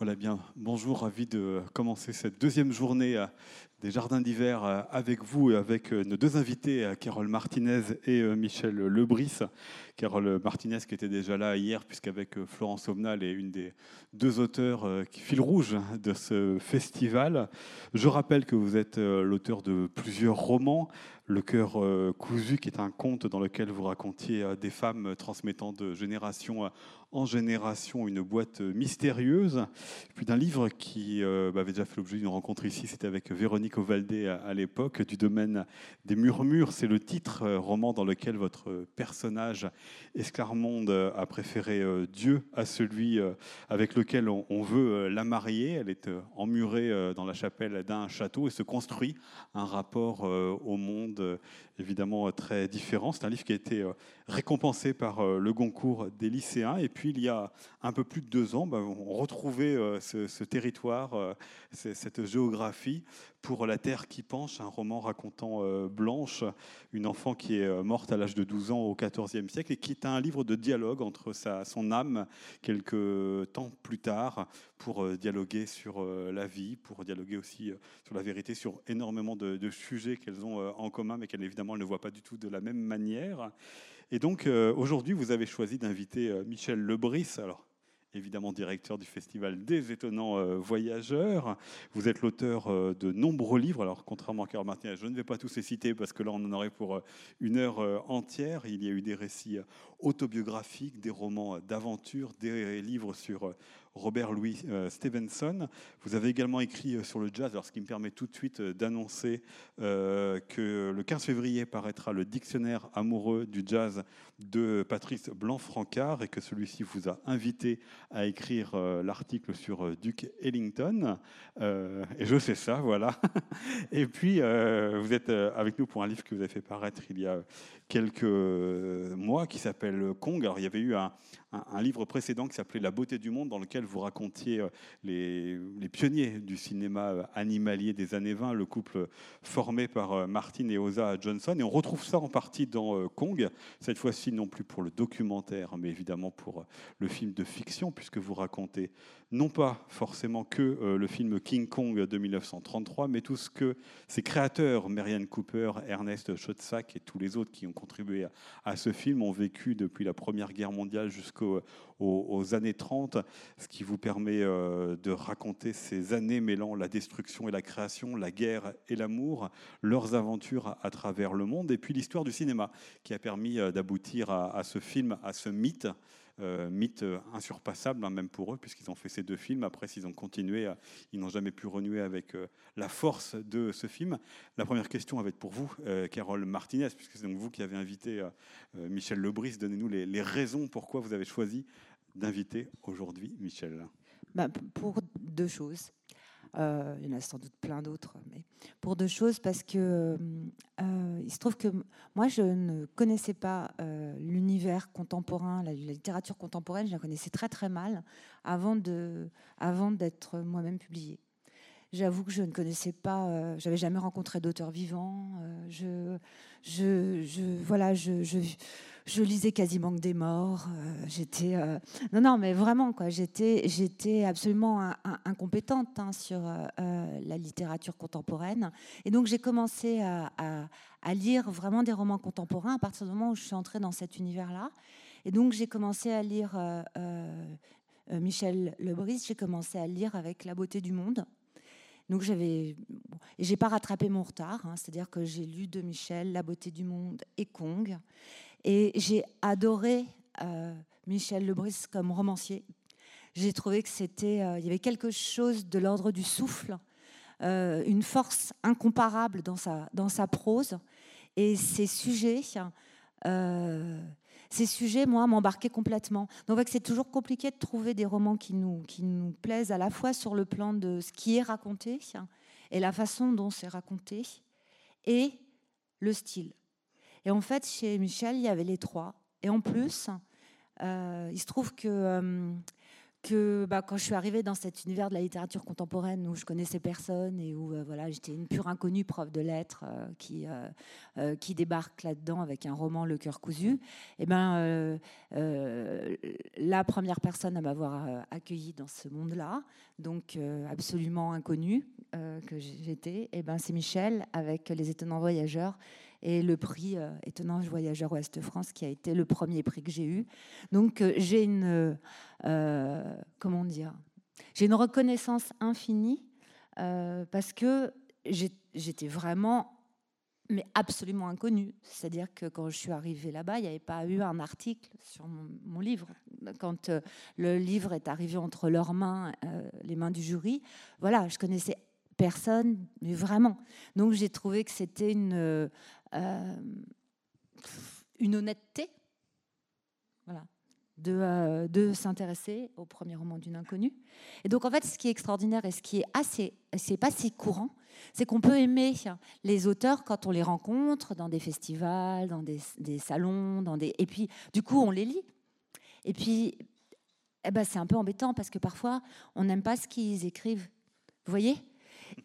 Voilà bien, bonjour, ravi de commencer cette deuxième journée euh, des Jardins d'hiver euh, avec vous et avec euh, nos deux invités, Carole Martinez et Michel Lebris. Carole Martinez qui était déjà là hier, puisqu'avec Florence Auvenal est une des deux auteurs qui fil rouge de ce festival. Je rappelle que vous êtes l'auteur de plusieurs romans, le cœur cousu, qui est un conte dans lequel vous racontiez des femmes transmettant de génération en génération une boîte mystérieuse. Puis d'un livre qui euh, bah, avait déjà fait l'objet d'une rencontre ici, c'était avec Véronique Ovaldé à, l'époque, du domaine des murmures. C'est le titre euh, roman dans lequel votre personnage, Esclarmonde, a préféré euh, Dieu à celui avec lequel on, on veut la marier. Elle est emmurée dans la chapelle d'un château et se construit un rapport au monde évidemment très différent. C'est un livre qui a été récompensé par le Goncourt des lycéens. Et puis, il y a un peu plus de deux ans, bah, on retrouvait euh, ce, territoire, euh, cette géographie pour La Terre qui penche, un roman racontant euh, Blanche, une enfant qui est morte à l'âge de 12 ans au XIVe siècle et qui est un livre de dialogue entre sa, son âme quelques temps plus tard pour dialoguer sur la vie, pour dialoguer aussi sur la vérité, sur énormément de, de sujets qu'elles ont en commun mais qu'elles évidemment ne voient pas du tout de la même manière. Et donc euh, aujourd'hui, vous avez choisi d'inviter euh, Michel Lebris. Alors, évidemment directeur du Festival des étonnants euh, voyageurs. Vous êtes l'auteur de nombreux livres. Alors, contrairement à Carole Martinez, je ne vais pas tous les citer parce que là, on en aurait pour une heure entière. Il y a eu des récits autobiographiques, des romans d'aventure, des livres sur Robert Louis euh, Stevenson. Vous avez également écrit euh, sur le jazz, alors ce qui me permet tout de suite euh, d'annoncer que le 15 février paraîtra le dictionnaire amoureux du jazz de Patrice Blanc-Francard et que celui-ci vous a invité à écrire l'article sur Duke Ellington. et je sais ça, voilà. et puis, vous êtes avec nous pour un livre que vous avez fait paraître il y a quelques mois qui s'appelle Kong. Alors, il y avait eu un, livre précédent qui s'appelait La beauté du monde, dans lequel vous racontiez euh, les, pionniers du cinéma euh, animalier des années 20, le couple formé par euh, Martin et Osa Johnson. Et on retrouve ça en partie dans Kong, cette fois-ci non plus pour le documentaire, mais évidemment pour le film de fiction, puisque vous racontez non pas forcément que le film King Kong de 1933, mais tout ce que ses créateurs, Marianne Cooper, Ernest Schoedsack et tous les autres qui ont contribué à, ce film, ont vécu depuis la Première Guerre mondiale jusqu'au aux, années 30, ce qui vous permet euh, de raconter ces années mêlant la destruction et la création, la guerre et l'amour, leurs aventures à, travers le monde, et puis l'histoire du cinéma, qui a permis euh, d'aboutir à, ce film, à ce mythe. Euh, mythe insurpassable, hein, même pour eux, puisqu'ils ont fait ces deux films. Après, s'ils ont continué, ils n'ont jamais pu renouer avec la force de ce film. La première question va être pour vous, Carole Martinez, puisque c'est donc vous qui avez invité euh, Michel Lebris, donnez-nous les, raisons pourquoi vous avez choisi d'inviter aujourd'hui Michel. Bah, pour deux choses. Euh, il y en a sans doute plein d'autres, mais pour deux choses, parce que euh, il se trouve que moi, je ne connaissais pas l'univers contemporain, la, littérature contemporaine, je la connaissais très très mal avant d'être avant moi-même publiée. J'avoue que je ne connaissais pas, j'avais jamais rencontré d'auteur vivant. je, je, je, voilà, je, je, lisais quasiment que des morts. Euh, j'étais, euh, non, non, mais vraiment, quoi. J'étais, j'étais absolument incompétente hein, sur euh, la littérature contemporaine. Et donc, j'ai commencé à, lire vraiment des romans contemporains à partir du moment où je suis entrée dans cet univers-là. Et donc, j'ai commencé à lire Michel Lebris. J'ai commencé à lire avec La beauté du monde donc j'avais, j'ai pas rattrapé mon retard, hein, c'est-à-dire que j'ai lu de Michel La beauté du monde et Kong, et j'ai adoré euh, Michel Lebris comme romancier. J'ai trouvé que c'était, euh, y avait quelque chose de l'ordre du souffle, euh, une force incomparable dans sa dans sa prose, et ses sujets ces sujets, moi, m'embarquaient complètement. Donc, c'est toujours compliqué de trouver des romans qui nous, qui nous plaisent à la fois sur le plan de ce qui est raconté et la façon dont c'est raconté et le style. Et en fait, chez Michel, il y avait les trois. Et en plus, euh, il se trouve que, euh, que bah, quand je suis arrivée dans cet univers de la littérature contemporaine où je connaissais personne et où euh, voilà, j'étais une pure inconnue prof de lettres euh, qui, euh, qui débarque là-dedans avec un roman Le cœur cousu, et eh ben, la première personne à m'avoir accueillie dans ce monde-là, donc absolument inconnue que j'étais, et eh ben, c'est Michel avec Les étonnants voyageurs et le prix Étonnant voyageur Ouest-France qui a été le premier prix que j'ai eu. Donc j'ai une euh, comment dire, j'ai une reconnaissance infinie euh, parce que j'étais vraiment mais absolument inconnue. C'est-à-dire que quand je suis arrivée là-bas, il n'y avait pas eu un article sur mon, livre. Quand euh, le livre est arrivé entre leurs mains, les mains du jury, voilà, je connaissais personne, mais vraiment. Donc j'ai trouvé que c'était une, une honnêteté. Voilà, euh, de, s'intéresser au premier roman d'une inconnue. Et donc, en fait, ce qui est extraordinaire et ce qui est assez, c'est pas si courant, c'est qu'on peut aimer les auteurs quand on les rencontre dans des festivals, dans des, salons, dans des... et puis, du coup, on les lit. Et puis, eh ben, c'est un peu embêtant parce que parfois, on n'aime pas ce qu'ils écrivent. Vous voyez?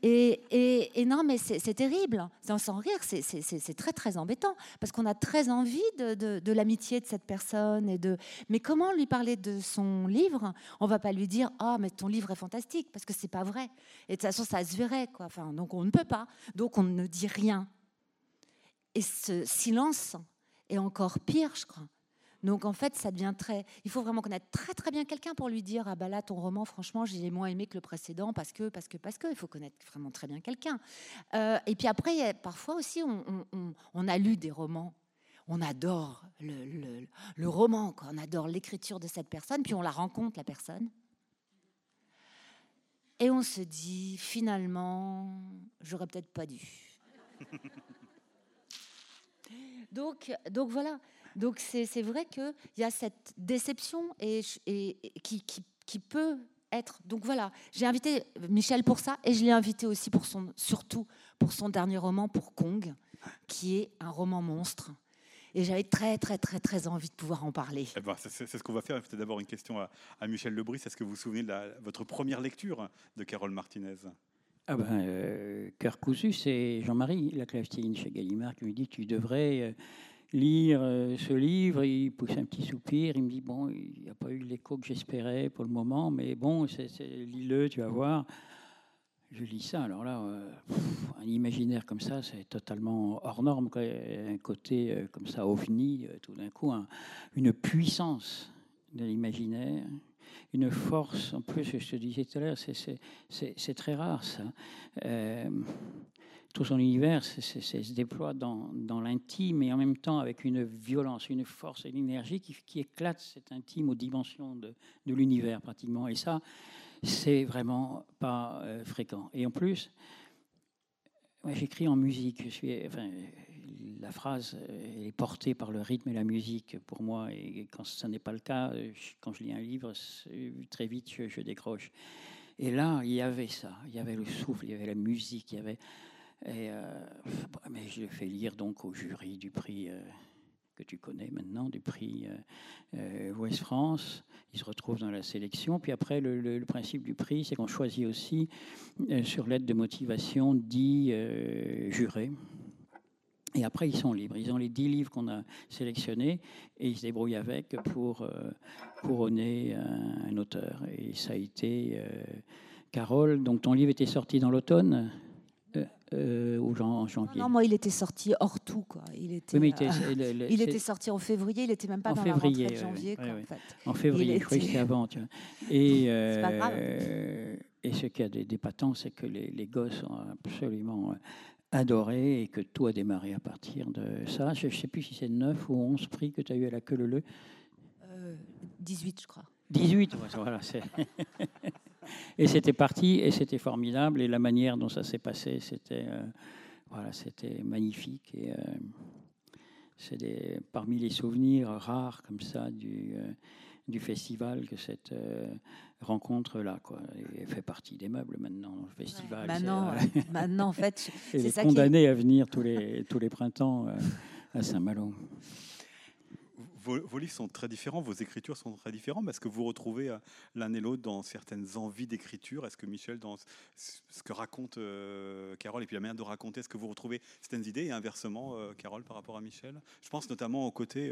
Et, non, mais c'est terrible, sans rire, c'est très très embêtant, parce qu'on a très envie de, l'amitié de cette personne. Et de... Mais comment lui parler de son livre? On va pas lui dire « Ah, mais ton livre est fantastique », parce que c'est pas vrai. Et de toute façon, ça se verrait. Quoi. Enfin, donc on ne peut pas, donc on ne dit rien. Et ce silence est encore pire, je crois. Donc en fait, ça devient très. Il faut vraiment connaître très très bien quelqu'un pour lui dire ah bah là ton roman, franchement, j'ai moins aimé que le précédent parce que parce que parce que. Il faut connaître vraiment très bien quelqu'un. Euh, et puis après, parfois aussi, on, a lu des romans. On adore le, le, roman, quoi. on adore l'écriture de cette personne, puis on la rencontre, la personne. Et on se dit, finalement, j'aurais peut-être pas dû. donc, donc voilà, donc c'est vrai qu'il y a cette déception et, qui, qui, peut être. Donc voilà, j'ai invité Michel pour ça et je l'ai invité aussi pour son, surtout pour son dernier roman, pour Kong, qui est un roman monstre. Et j'avais très, très, très, très envie de pouvoir en parler. Eh ben, c'est ce qu'on va faire. C'est d'abord une question à, Michel Lebris. Est-ce que vous vous souvenez de votre première lecture de Carole Martinez? Ah ben, euh, Cœur cousu, c'est Jean-Marie Laclaftine chez Gallimard qui me dit tu devrais euh, lire euh, ce livre, il pousse un petit soupir, il me dit, bon, il n'y a pas eu l'écho que j'espérais pour le moment, mais bon, lis-le, tu vas voir. Je lis ça, alors là, euh, un imaginaire comme ça, c'est totalement hors norme, un côté euh, comme ça, ovni, tout d'un coup, une puissance de l'imaginaire, une force, en plus, je te disais tout à l'heure, c'est, très rare ça tout son univers se déploie dans, l'intime et en même temps avec une violence, une force et une énergie qui, éclate cet intime aux dimensions de, l'univers pratiquement. Et ça, c'est vraiment pas euh, fréquent. Et en plus, j'écris en musique. La phrase est portée par le rythme et la musique pour moi. Et quand ce n'est pas le cas, quand je lis un livre, très vite, je, je décroche. Et là, il y avait ça. Il y avait le souffle, il y avait la musique, il y avait et, euh, mais je l'ai fait lire donc au jury du prix euh, que tu connais maintenant, du prix euh, Ouest France. Il se retrouve dans la sélection. Puis après, le, principe du prix, c'est qu'on choisit aussi sur l'aide de motivation 10 jurés. Et après, ils sont libres. Ils ont les 10 livres qu'on a sélectionnés et ils se débrouillent avec pour couronner un, un, auteur. Et ça a été Carole. Donc, ton livre était sorti dans l'automne? Euh, ou en janvier Non, moi, il était sorti hors tout. Quoi. Il, était, euh, il était sorti en février, il n'était même pas dans février, la rentrée de janvier. Quoi, En, fait. en, février, je crois que c'est avant. Tu vois. Et, euh, et ce qui a des, c'est que les, les, gosses ont absolument euh, adoré et que tout a démarré à partir de ça. Je ne sais plus si c'est 9 ou 11 prix que tu as eu à la queue leu. Euh, 18, je crois. 18, voilà. Et c'était parti, et c'était formidable, et la manière dont ça s'est passé, c'était euh, voilà, c'était magnifique. Et euh, c'est parmi les souvenirs rares comme ça du, euh, du festival que cette rencontre-là, quoi. Elle fait partie des meubles maintenant, le festival. maintenant, maintenant, en fait, c'est condamné à venir tous les, tous les printemps à Saint-Malo vos, livres sont très différents, vos écritures sont très différentes. Est-ce que vous retrouvez euh, l'un et l'autre dans certaines envies d'écriture? Est-ce que Michel, dans ce que raconte euh, Carole, et puis la manière de raconter, est-ce que vous retrouvez certaines idées Et inversement, euh, Carole, par rapport à Michel? Je pense notamment au côté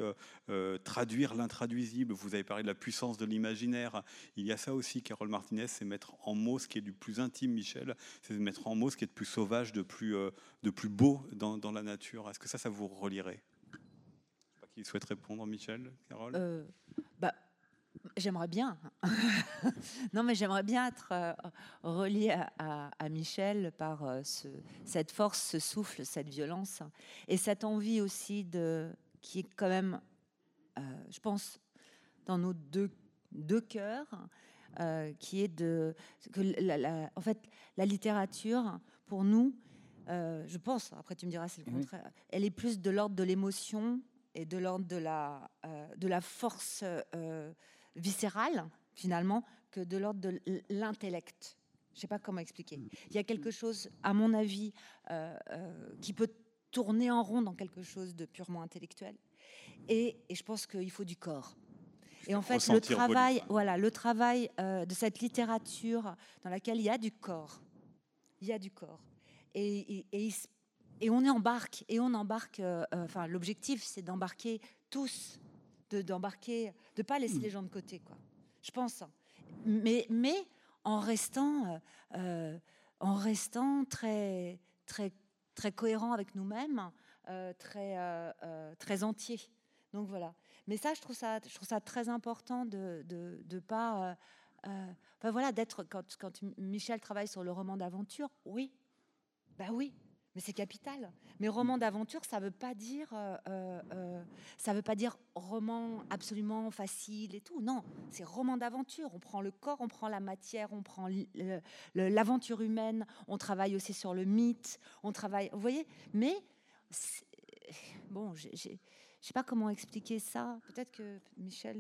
traduire l'intraduisible. Vous avez parlé de la puissance de l'imaginaire. Il y a ça aussi, Carole Martinez, c'est mettre en mots ce qui est du plus intime, Michel. C'est mettre en mots ce qui est de plus sauvage, de plus, de plus beau dans, la nature. Est-ce que ça, ça vous relierait? Qui souhaite répondre, Michel, Carole euh, bah, J'aimerais bien. non, mais j'aimerais bien être euh, relié à, Michel par euh, ce, cette force, ce souffle, cette violence et cette envie aussi de, qui est quand même, je pense, dans nos deux, deux cœurs, qui est de que la, en fait la littérature pour nous, je pense, après tu me diras c'est le contraire, elle est plus de l'ordre de l'émotion et de l'ordre de la, euh, de la force euh, viscérale, finalement, que de l'ordre de l'intellect. Je ne sais pas comment expliquer. Il y a quelque chose, à mon avis, euh, qui peut tourner en rond dans quelque chose de purement intellectuel. Et, et je pense qu'il faut du corps. Et en fait, le travail, voilà, le travail de cette littérature dans laquelle il y a du corps, il y a du corps. Et, et, et il se et on embarque, et on embarque. Euh, euh, enfin, l'objectif, c'est d'embarquer tous, de d'embarquer, de pas laisser mm. les gens de côté, quoi. Je pense. Mais, mais en restant, euh, en restant très, très, très cohérent avec nous-mêmes, très, très entier. Donc voilà. Mais ça, je trouve ça, je trouve ça très important de, de, de pas. Ben voilà, d'être quand, quand Michel travaille sur le roman d'aventure, oui, bah oui, mais c'est capital. Mais roman d'aventure, ça veut pas dire, euh, euh, euh, ça veut pas dire roman absolument facile et tout. Non, c'est roman d'aventure. On prend le corps, on prend la matière, on prend l'aventure humaine. On travaille aussi sur le mythe. On travaille, vous voyez? Mais bon, j'ai je ne sais pas comment expliquer ça. Peut-être que Michel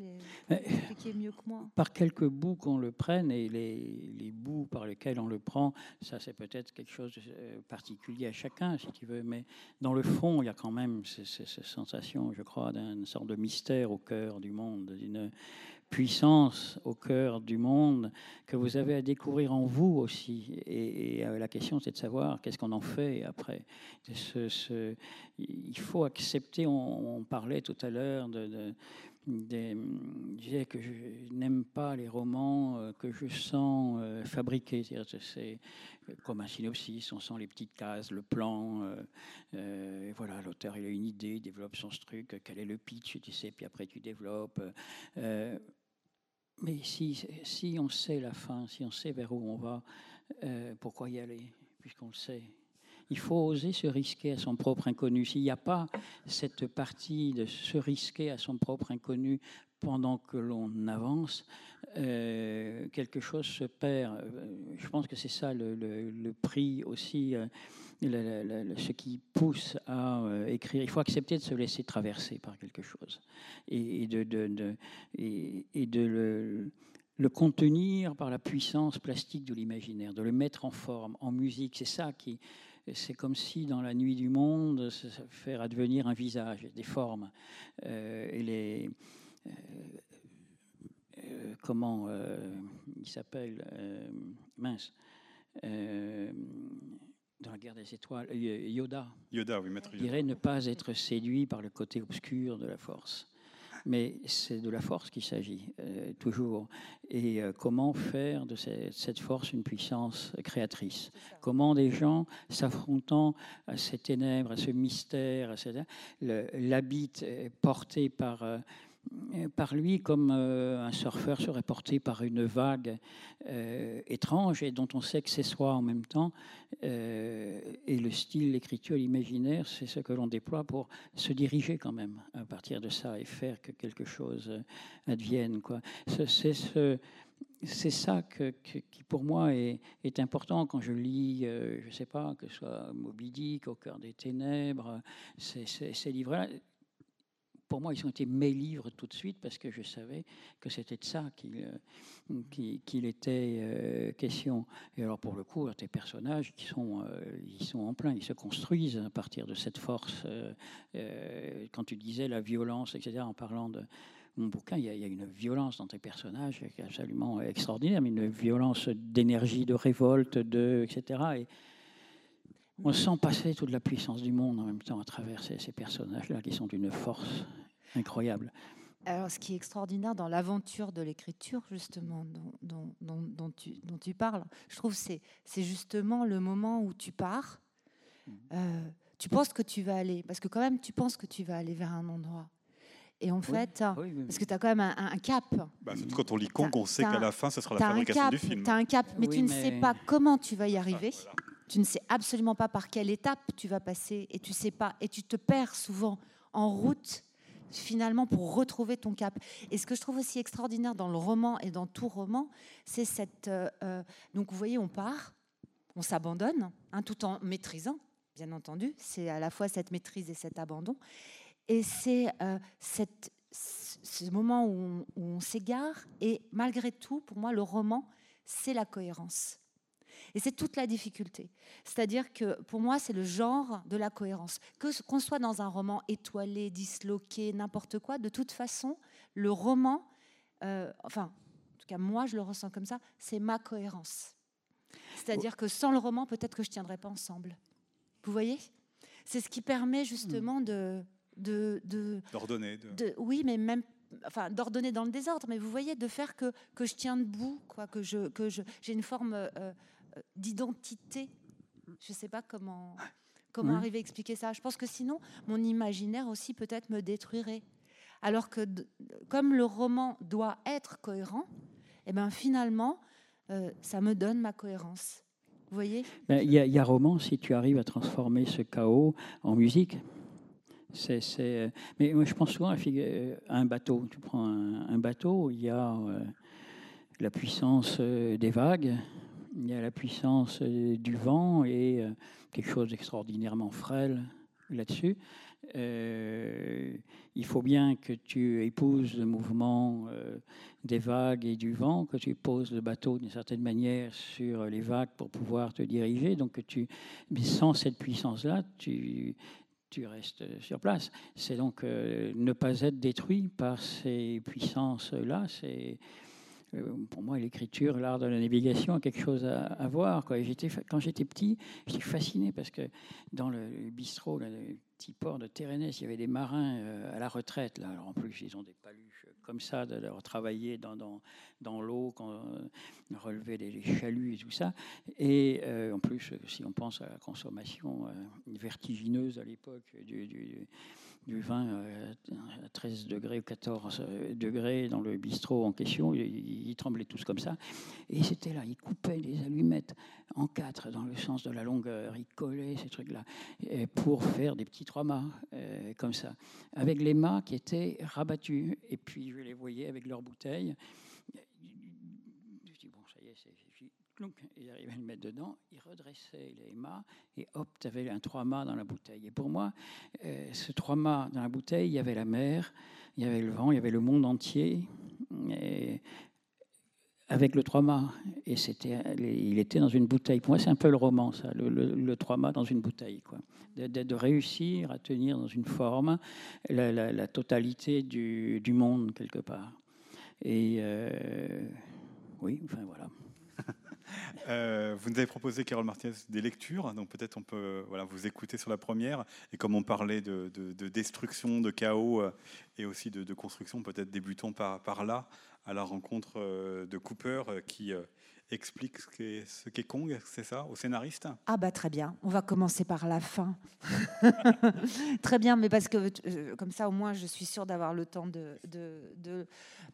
est mieux que moi. Par quelques bouts qu'on le prenne et les, les, bouts par lesquels on le prend, ça c'est peut-être quelque chose de euh, particulier à chacun, si tu veux. Mais dans le fond, il y a quand même cette sensation, je crois, d'une sorte de mystère au cœur du monde, d'une puissance au cœur du monde que vous avez à découvrir en vous aussi. Et, euh, la question, c'est de savoir qu'est-ce qu'on en fait après. Il faut accepter, on, parlait tout à l'heure de, je disais que je n'aime pas les romans euh, que je sens euh, fabriqués. C'est comme un synopsis, on sent les petites cases, le plan. et voilà, l'auteur il a une idée, il développe son truc. Quel est le pitch, tu sais, puis après tu développes. Mais si, on sait la fin, si on sait vers où on va, euh, pourquoi y aller, puisqu'on le sait? Il faut oser se risquer à son propre inconnu. S'il n'y a pas cette partie de se risquer à son propre inconnu pendant que l'on avance, euh, quelque chose se perd. Euh, je pense que c'est ça le, prix aussi, euh, ce qui pousse à écrire. Il faut accepter de se laisser traverser par quelque chose et, de, le, contenir par la puissance plastique de l'imaginaire, de le mettre en forme, en musique. C'est ça qui. C'est comme si dans la nuit du monde, ça faire advenir un visage, des formes. et les, euh, comment euh, il s'appelle euh, mince dans la guerre des étoiles Yoda Yoda oui maître Yoda. dirait ne pas être séduit par le côté obscur de la force mais c'est de la force qu'il s'agit, toujours. Et comment faire de cette, force une puissance créatrice? Comment des gens s'affrontant à ces ténèbres, à ce mystère, l'habit porté par euh, par lui comme euh, un surfeur serait porté par une vague euh, étrange et dont on sait que c'est soi en même temps. et le style, l'écriture, l'imaginaire, c'est ce que l'on déploie pour se diriger quand même à partir de ça et faire que quelque chose advienne. C'est ce, c'est ça qui, pour moi, est, important quand je lis, je ne sais pas, que ce soit Moby Dick, Au cœur des ténèbres, ces livres-là pour moi, ils ont été mes livres tout de suite parce que je savais que c'était de ça qu'il qu'il était question. Et alors, pour le coup, tes personnages, qui sont, ils sont en plein, ils se construisent à partir de cette force. quand tu disais la violence, etc., en parlant de mon bouquin, il y, a, une violence dans tes personnages qui est absolument extraordinaire, mais une violence d'énergie, de révolte, de, etc. Et on sent passer toute la puissance du monde en même temps à travers ces, personnages-là qui sont d'une force incroyable. Alors, ce qui est extraordinaire dans l'aventure de l'écriture, justement, dont, dont, tu, dont, tu, parles, je trouve c'est c'est justement le moment où tu pars. Mmh. Euh, tu penses que tu vas aller, parce que quand même, tu penses que tu vas aller vers un endroit. Et en fait, parce que tu as quand même un, cap. Bah, quand on lit Kong, on sait qu'à la fin, ce sera la fabrication du film. Tu as un cap, mais tu ne sais pas comment tu vas y arriver. Tu ne sais absolument pas par quelle étape tu vas passer et tu sais pas et tu te perds souvent en route finalement pour retrouver ton cap. Et ce que je trouve aussi extraordinaire dans le roman et dans tout roman, c'est cette euh, euh, donc vous voyez on part, on s'abandonne, hein, tout en maîtrisant, bien entendu. C'est à la fois cette maîtrise et cet abandon. Et c'est euh, ce moment où on, s'égare. Et malgré tout, pour moi, le roman, c'est la cohérence. Et c'est toute la difficulté. C'est-à-dire que pour moi, c'est le genre de la cohérence. Que qu'on soit dans un roman étoilé, disloqué, n'importe quoi, de toute façon, le roman, euh, enfin, en tout cas moi, je le ressens comme ça, c'est ma cohérence. C'est-à-dire que sans le roman, peut-être que je ne tiendrais pas ensemble. Vous voyez? C'est ce qui permet justement hmm. de, de d'ordonner. De... oui, mais même enfin d'ordonner dans le désordre, mais vous voyez de faire que que je tiens debout, quoi, que je que je j'ai une forme euh, d'identité. Je sais pas comment comment arriver à expliquer ça. Je pense que sinon mon imaginaire aussi peut-être me détruirait. Alors que comme le roman doit être cohérent, et eh ben finalement euh, ça me donne ma cohérence. Vous voyez? Ben, Il y, y, a roman si tu arrives à transformer ce chaos en musique. C'est, Mais moi, je pense souvent à, un bateau. Tu prends un, bateau, il y a euh, la puissance euh, des vagues, il y a la puissance euh, du vent et quelque chose d'extraordinairement frêle là-dessus. il faut bien que tu épouses le mouvement des vagues et du vent, que tu poses le bateau d'une certaine manière sur les vagues pour pouvoir te diriger. Donc, tu, mais sans cette puissance-là, tu, tu restes sur place. C'est donc euh, ne pas être détruit par ces puissances-là. C'est euh, pour moi l'écriture, l'art de la navigation a quelque chose à, voir. Quand j'étais petit, j'étais fasciné parce que dans le bistrot, le petit port de Térénès, il y avait des marins euh, à la retraite. Là. En plus, ils ont des paluches comme ça, de leur travailler dans, l'eau, quand, euh, relever les, chaluts et tout ça. Et euh, en plus, si on pense à la consommation euh, vertigineuse à l'époque du, vin à 13 degrés ou 14 degrés dans le bistrot en question, ils, tremblaient tous comme ça. Et c'était là, ils coupaient les allumettes en quatre dans le sens de la longueur, ils collaient ces trucs-là pour faire des petits trois mâts comme ça, avec les mâts qui étaient rabattus. Et puis je les voyais avec leurs bouteilles. Je dis, bon, ça y est, c'est ils arrivaient à le mettre dedans, ils redressaient les mâts et hop, tu avais un trois mâts dans la bouteille. Et pour moi, euh, ce trois mâts dans la bouteille, il y avait la mer, il y avait le vent, il y avait le monde entier. Avec le trois mâts. Et c'était, il était dans une bouteille. Pour moi, c'est un peu le roman, ça, le, trois mâts dans une bouteille. Quoi. De, réussir à tenir dans une forme la, totalité du, du, monde, quelque part. Et euh, oui, enfin voilà. Euh, vous nous avez proposé, Carole Martinez, des lectures, donc peut-être on peut voilà, vous écouter sur la première. Et comme on parlait de, de destruction, de chaos euh, et aussi de, construction, peut-être débutons par, là, à la rencontre euh, de Cooper qui explique ce qu'est Kong, c'est ça, au scénariste? Ah bah très bien, on va commencer par la fin. très bien, mais parce que comme ça au moins je suis sûre d'avoir le temps de, de,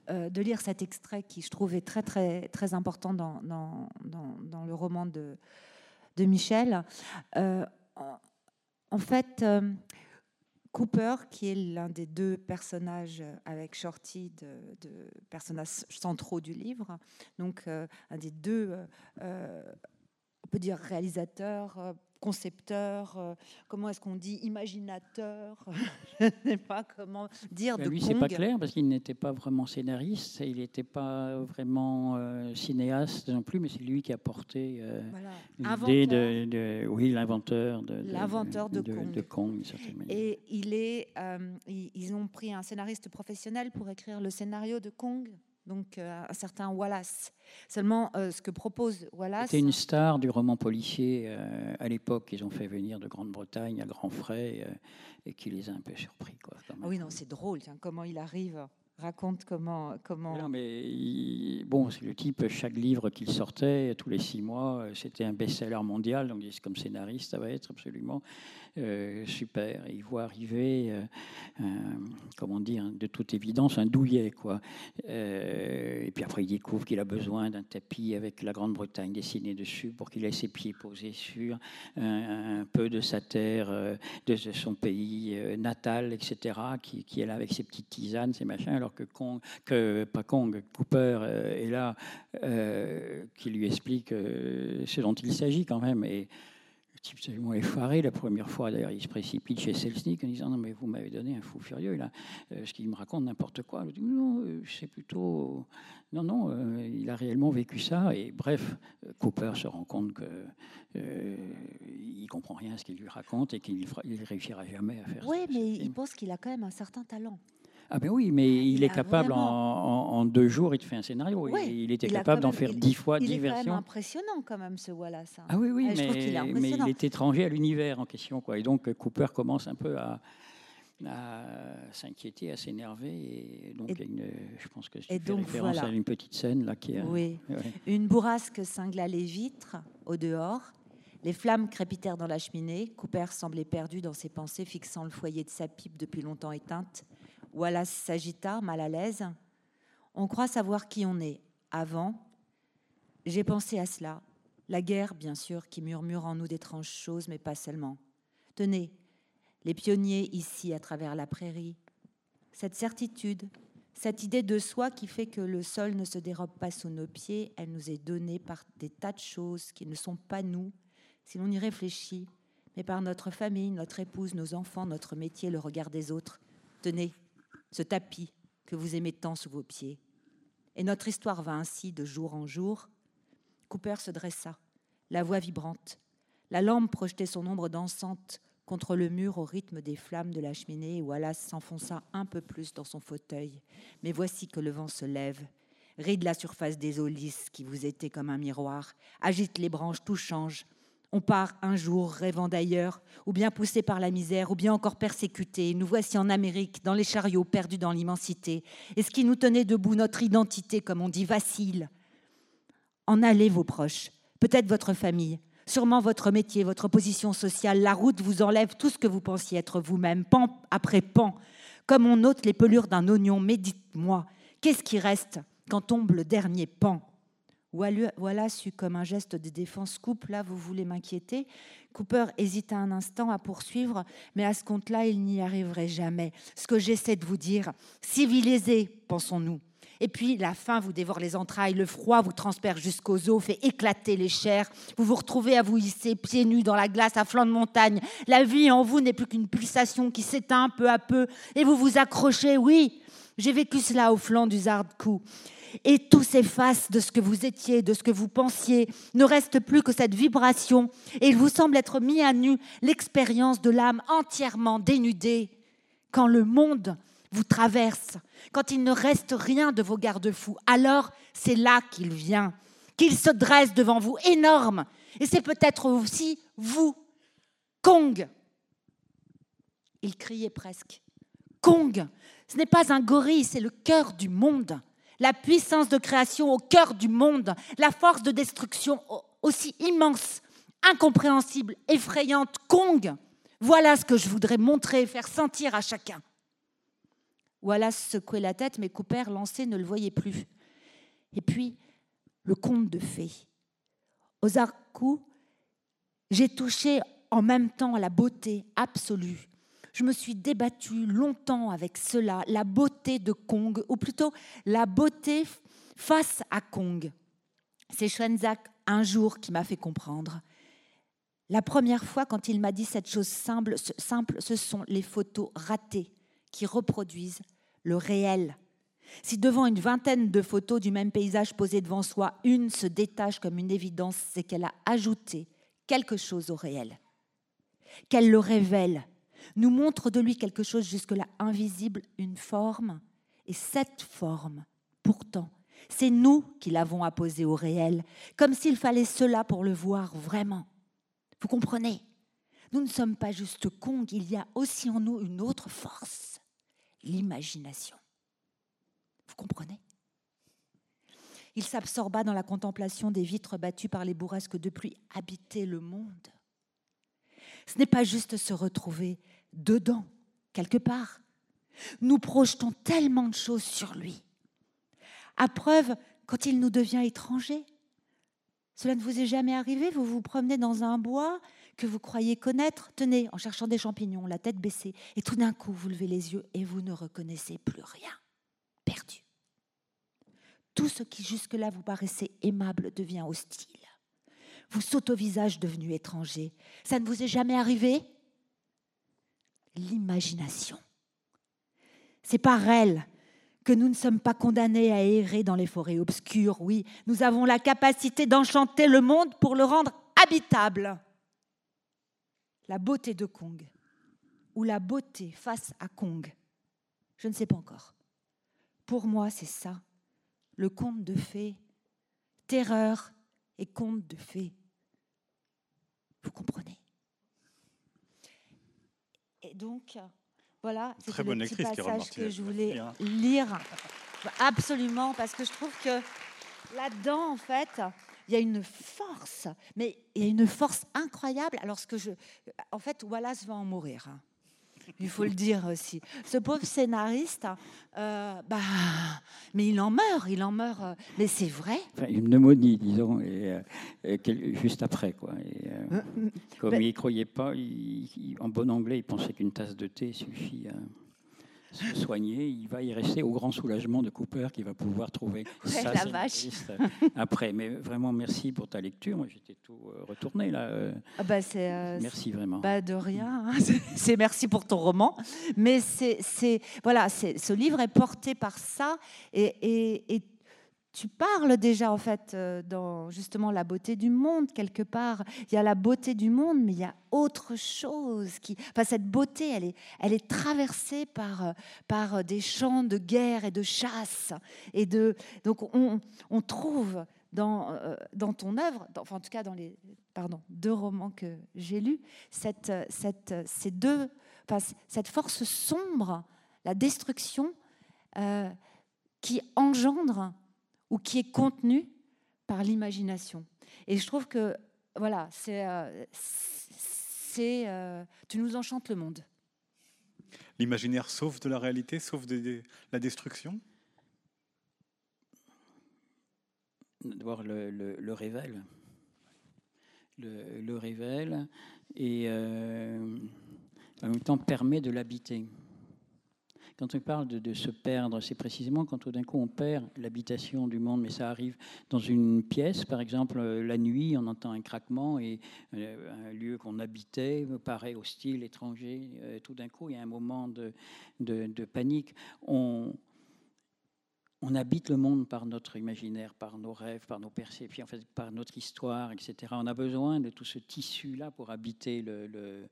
de, lire cet extrait qui je trouve est très très très important dans, dans, dans, le roman de, de Michel. en fait, Cooper, qui est l'un des deux personnages euh, avec Shorty, de, personnages centraux du livre, donc euh, un des deux, euh, on peut dire réalisateurs, concepteur, euh, comment est-ce qu'on dit, imaginateur, je ne sais pas comment dire. Ben de lui, c'est pas clair parce qu'il n'était pas vraiment scénariste, il n'était pas vraiment euh, cinéaste non plus, mais c'est lui qui a porté euh, l'idée de, de, oui, l'inventeur de, l'inventeur de, de, Kong. Et il est, ils ont pris un scénariste professionnel pour écrire le scénario de Kong donc euh, un certain Wallace. Seulement, euh, ce que propose Wallace. C'était une star du roman policier euh, à l'époque qu'ils ont fait venir de Grande-Bretagne à grands frais et qui les a un peu surpris. Quoi, ah oui, non, c'est drôle, comment il arrive raconte comment. comment... Non, mais bon, c'est le type, chaque livre qu'il sortait, tous les six mois, c'était un best-seller mondial. Donc, comme scénariste, ça va être absolument euh, super. il voit arriver, euh, comment dire, de toute évidence, un douillet. Quoi. Euh, et puis après, il découvre qu'il a besoin d'un tapis avec la Grande-Bretagne dessinée dessus pour qu'il ait ses pieds posés sur un, peu de sa terre, de, son pays natal, etc., qui, qui, est là avec ses petites tisanes, ses machins, alors que, Kong, que pas Kong, Cooper est là, qui lui explique ce dont il s'agit quand même. Et, type absolument effaré. La première fois, d'ailleurs, il se précipite chez Selznick en disant Non, mais vous m'avez donné un fou furieux, là. Euh, ce qu'il me raconte n'importe quoi. Je dis Non, euh, c'est plutôt. Non, non, euh, il a réellement vécu ça. Et bref, Cooper se rend compte que. il comprend rien à ce qu'il lui raconte et qu'il ne réussira jamais à faire Oui, mais il pense qu'il a quand même un certain talent. Ah ben oui, mais il, est capable en, deux jours, il te fait un scénario. il était capable d'en faire dix fois, dix versions. C'est impressionnant quand même ce Wallace. Hein. Ah oui, oui, mais, mais, il est étranger à l'univers en question. Quoi. Et donc Cooper commence un peu à, s'inquiéter, à s'énerver. Et donc, je pense que tu fais référence à une petite scène là qui est. Oui. Une bourrasque cingla les vitres au dehors. Les flammes crépitèrent dans la cheminée. Cooper semblait perdu dans ses pensées, fixant le foyer de sa pipe depuis longtemps éteinte. Wallace s'agita, mal à l'aise. On croit savoir qui on est. Avant, j'ai pensé à cela. La guerre, bien sûr, qui murmure en nous d'étranges choses, mais pas seulement. Tenez, les pionniers ici à travers la prairie. Cette certitude, cette idée de soi qui fait que le sol ne se dérobe pas sous nos pieds, elle nous est donnée par des tas de choses qui ne sont pas nous, si l'on y réfléchit, mais par notre famille, notre épouse, nos enfants, notre métier, le regard des autres. Tenez, ce tapis que vous aimez tant sous vos pieds. Et notre histoire va ainsi de jour en jour. Cooper se dressa, la voix vibrante. La lampe projetait son ombre dansante contre le mur au rythme des flammes de la cheminée et Wallace s'enfonça un peu plus dans son fauteuil. Mais voici que le vent se lève, ride la surface des eaux lisses qui vous étaient comme un miroir, agite les branches, tout change. On part un jour rêvant d'ailleurs, ou bien poussé par la misère, ou bien encore persécuté. Nous voici en Amérique, dans les chariots, perdus dans l'immensité. Et ce qui nous tenait debout, notre identité, comme on dit, vacille. En allez, vos proches, peut-être votre famille, sûrement votre métier, votre position sociale. La route vous enlève tout ce que vous pensiez être vous-même, pan après pan, comme on ôte les pelures d'un oignon. Mais dites-moi, qu'est-ce qui reste quand tombe le dernier pan? Voilà su comme un geste de défense. Coupe, là, vous voulez m'inquiéter. Cooper hésita un instant à poursuivre, mais à ce compte-là, il n'y arriverait jamais. Ce que j'essaie de vous dire, civilisé, pensons-nous. Et puis la faim vous dévore les entrailles, le froid vous transperce jusqu'aux os, fait éclater les chairs. Vous vous retrouvez à vous hisser pieds nus dans la glace à flanc de montagne. La vie en vous n'est plus qu'une pulsation qui s'éteint peu à peu, et vous vous accrochez. Oui, j'ai vécu cela au flanc du Zardkou et tout s'efface de ce que vous étiez, de ce que vous pensiez. Ne reste plus que cette vibration et il vous semble être mis à nu l'expérience de l'âme entièrement dénudée. Quand le monde vous traverse, quand il ne reste rien de vos garde-fous, alors c'est là qu'il vient, qu'il se dresse devant vous énorme. Et c'est peut-être aussi vous, Kong. Il criait presque. Kong, ce n'est pas un gorille, c'est le cœur du monde la puissance de création au cœur du monde, la force de destruction aussi immense, incompréhensible, effrayante, Kong. Voilà ce que je voudrais montrer, faire sentir à chacun. Wallace secouait la tête, mais Cooper, lancé, ne le voyait plus. Et puis, le conte de fées. Aux arcous, j'ai touché en même temps la beauté absolue je me suis débattue longtemps avec cela, la beauté de Kong, ou plutôt la beauté face à Kong. C'est Schwenzak un jour qui m'a fait comprendre. La première fois, quand il m'a dit cette chose simple, simple, ce sont les photos ratées qui reproduisent le réel. Si devant une vingtaine de photos du même paysage posées devant soi, une se détache comme une évidence, c'est qu'elle a ajouté quelque chose au réel, qu'elle le révèle, nous montre de lui quelque chose jusque-là invisible, une forme, et cette forme, pourtant, c'est nous qui l'avons apposée au réel, comme s'il fallait cela pour le voir vraiment. Vous comprenez? Nous ne sommes pas juste Kong, il y a aussi en nous une autre force, l'imagination. Vous comprenez? Il s'absorba dans la contemplation des vitres battues par les bourrasques de pluie, habiter le monde. Ce n'est pas juste se retrouver dedans, quelque part. Nous projetons tellement de choses sur lui. À preuve, quand il nous devient étranger, cela ne vous est jamais arrivé Vous vous promenez dans un bois que vous croyez connaître, tenez, en cherchant des champignons, la tête baissée, et tout d'un coup, vous levez les yeux et vous ne reconnaissez plus rien. Perdu. Tout ce qui jusque-là vous paraissait aimable devient hostile. Vous sautez au visage devenu étranger. Ça ne vous est jamais arrivé? L'imagination. C'est par elle que nous ne sommes pas condamnés à errer dans les forêts obscures. Oui, nous avons la capacité d'enchanter le monde pour le rendre habitable. La beauté de Kong, ou la beauté face à Kong, je ne sais pas encore. Pour moi, c'est ça, le conte de fées, terreur et conte de fées. Vous comprenez? Et donc, voilà, c'est le petit passage que je voulais lire. Absolument, parce que je trouve que là-dedans, en fait, il y a une force, mais il y a une force incroyable. Alors, ce que je, en fait, Wallace va en mourir. Hein il faut le dire aussi. Ce pauvre scénariste, euh, bah, mais il en meurt, il en meurt. Euh, mais c'est vrai. une pneumonie, disons, et, euh, juste après, quoi. comme il ne croyait pas, en bon anglais, il pensait qu'une tasse de thé suffit se soigner, il va y rester au grand soulagement de Cooper qui va pouvoir trouver sa la vache. après. Mais vraiment, merci pour ta lecture. Moi, j'étais tout euh, retourné là. Euh. Ah bah, euh, merci vraiment. Bah, de rien. Hein. C'est merci pour ton roman. Mais c'est, voilà, ce livre est porté par ça et, et, et tu parles déjà en fait euh, dans justement la beauté du monde quelque part. Il y a la beauté du monde, mais il y a autre chose qui. Enfin, cette beauté, elle est, traversée par euh, par des champs de guerre et de chasse et de. Donc on, trouve dans euh, ton œuvre, enfin en tout cas dans les deux romans que j'ai lus, cette force sombre, la destruction qui engendre ou qui est contenu par l'imagination. Et je trouve que, voilà, c'est, euh, c'est, euh, tu nous enchantes le monde. L'imaginaire sauve de la réalité, sauve de, la destruction? D'abord, le, le, révèle. Le, le révèle et euh, en même temps permet de l'habiter. Quand on parle de, se perdre, c'est précisément quand tout d'un coup on perd l'habitation du monde, mais ça arrive dans une pièce, par exemple euh, la nuit, on entend un craquement et euh, un lieu qu'on habitait paraît hostile, étranger. Euh, tout d'un coup, il y a un moment de, panique. On, on habite le monde par notre imaginaire, par nos rêves, par nos perceptions, en fait, par notre histoire, etc. On a besoin de tout ce tissu-là pour habiter le, le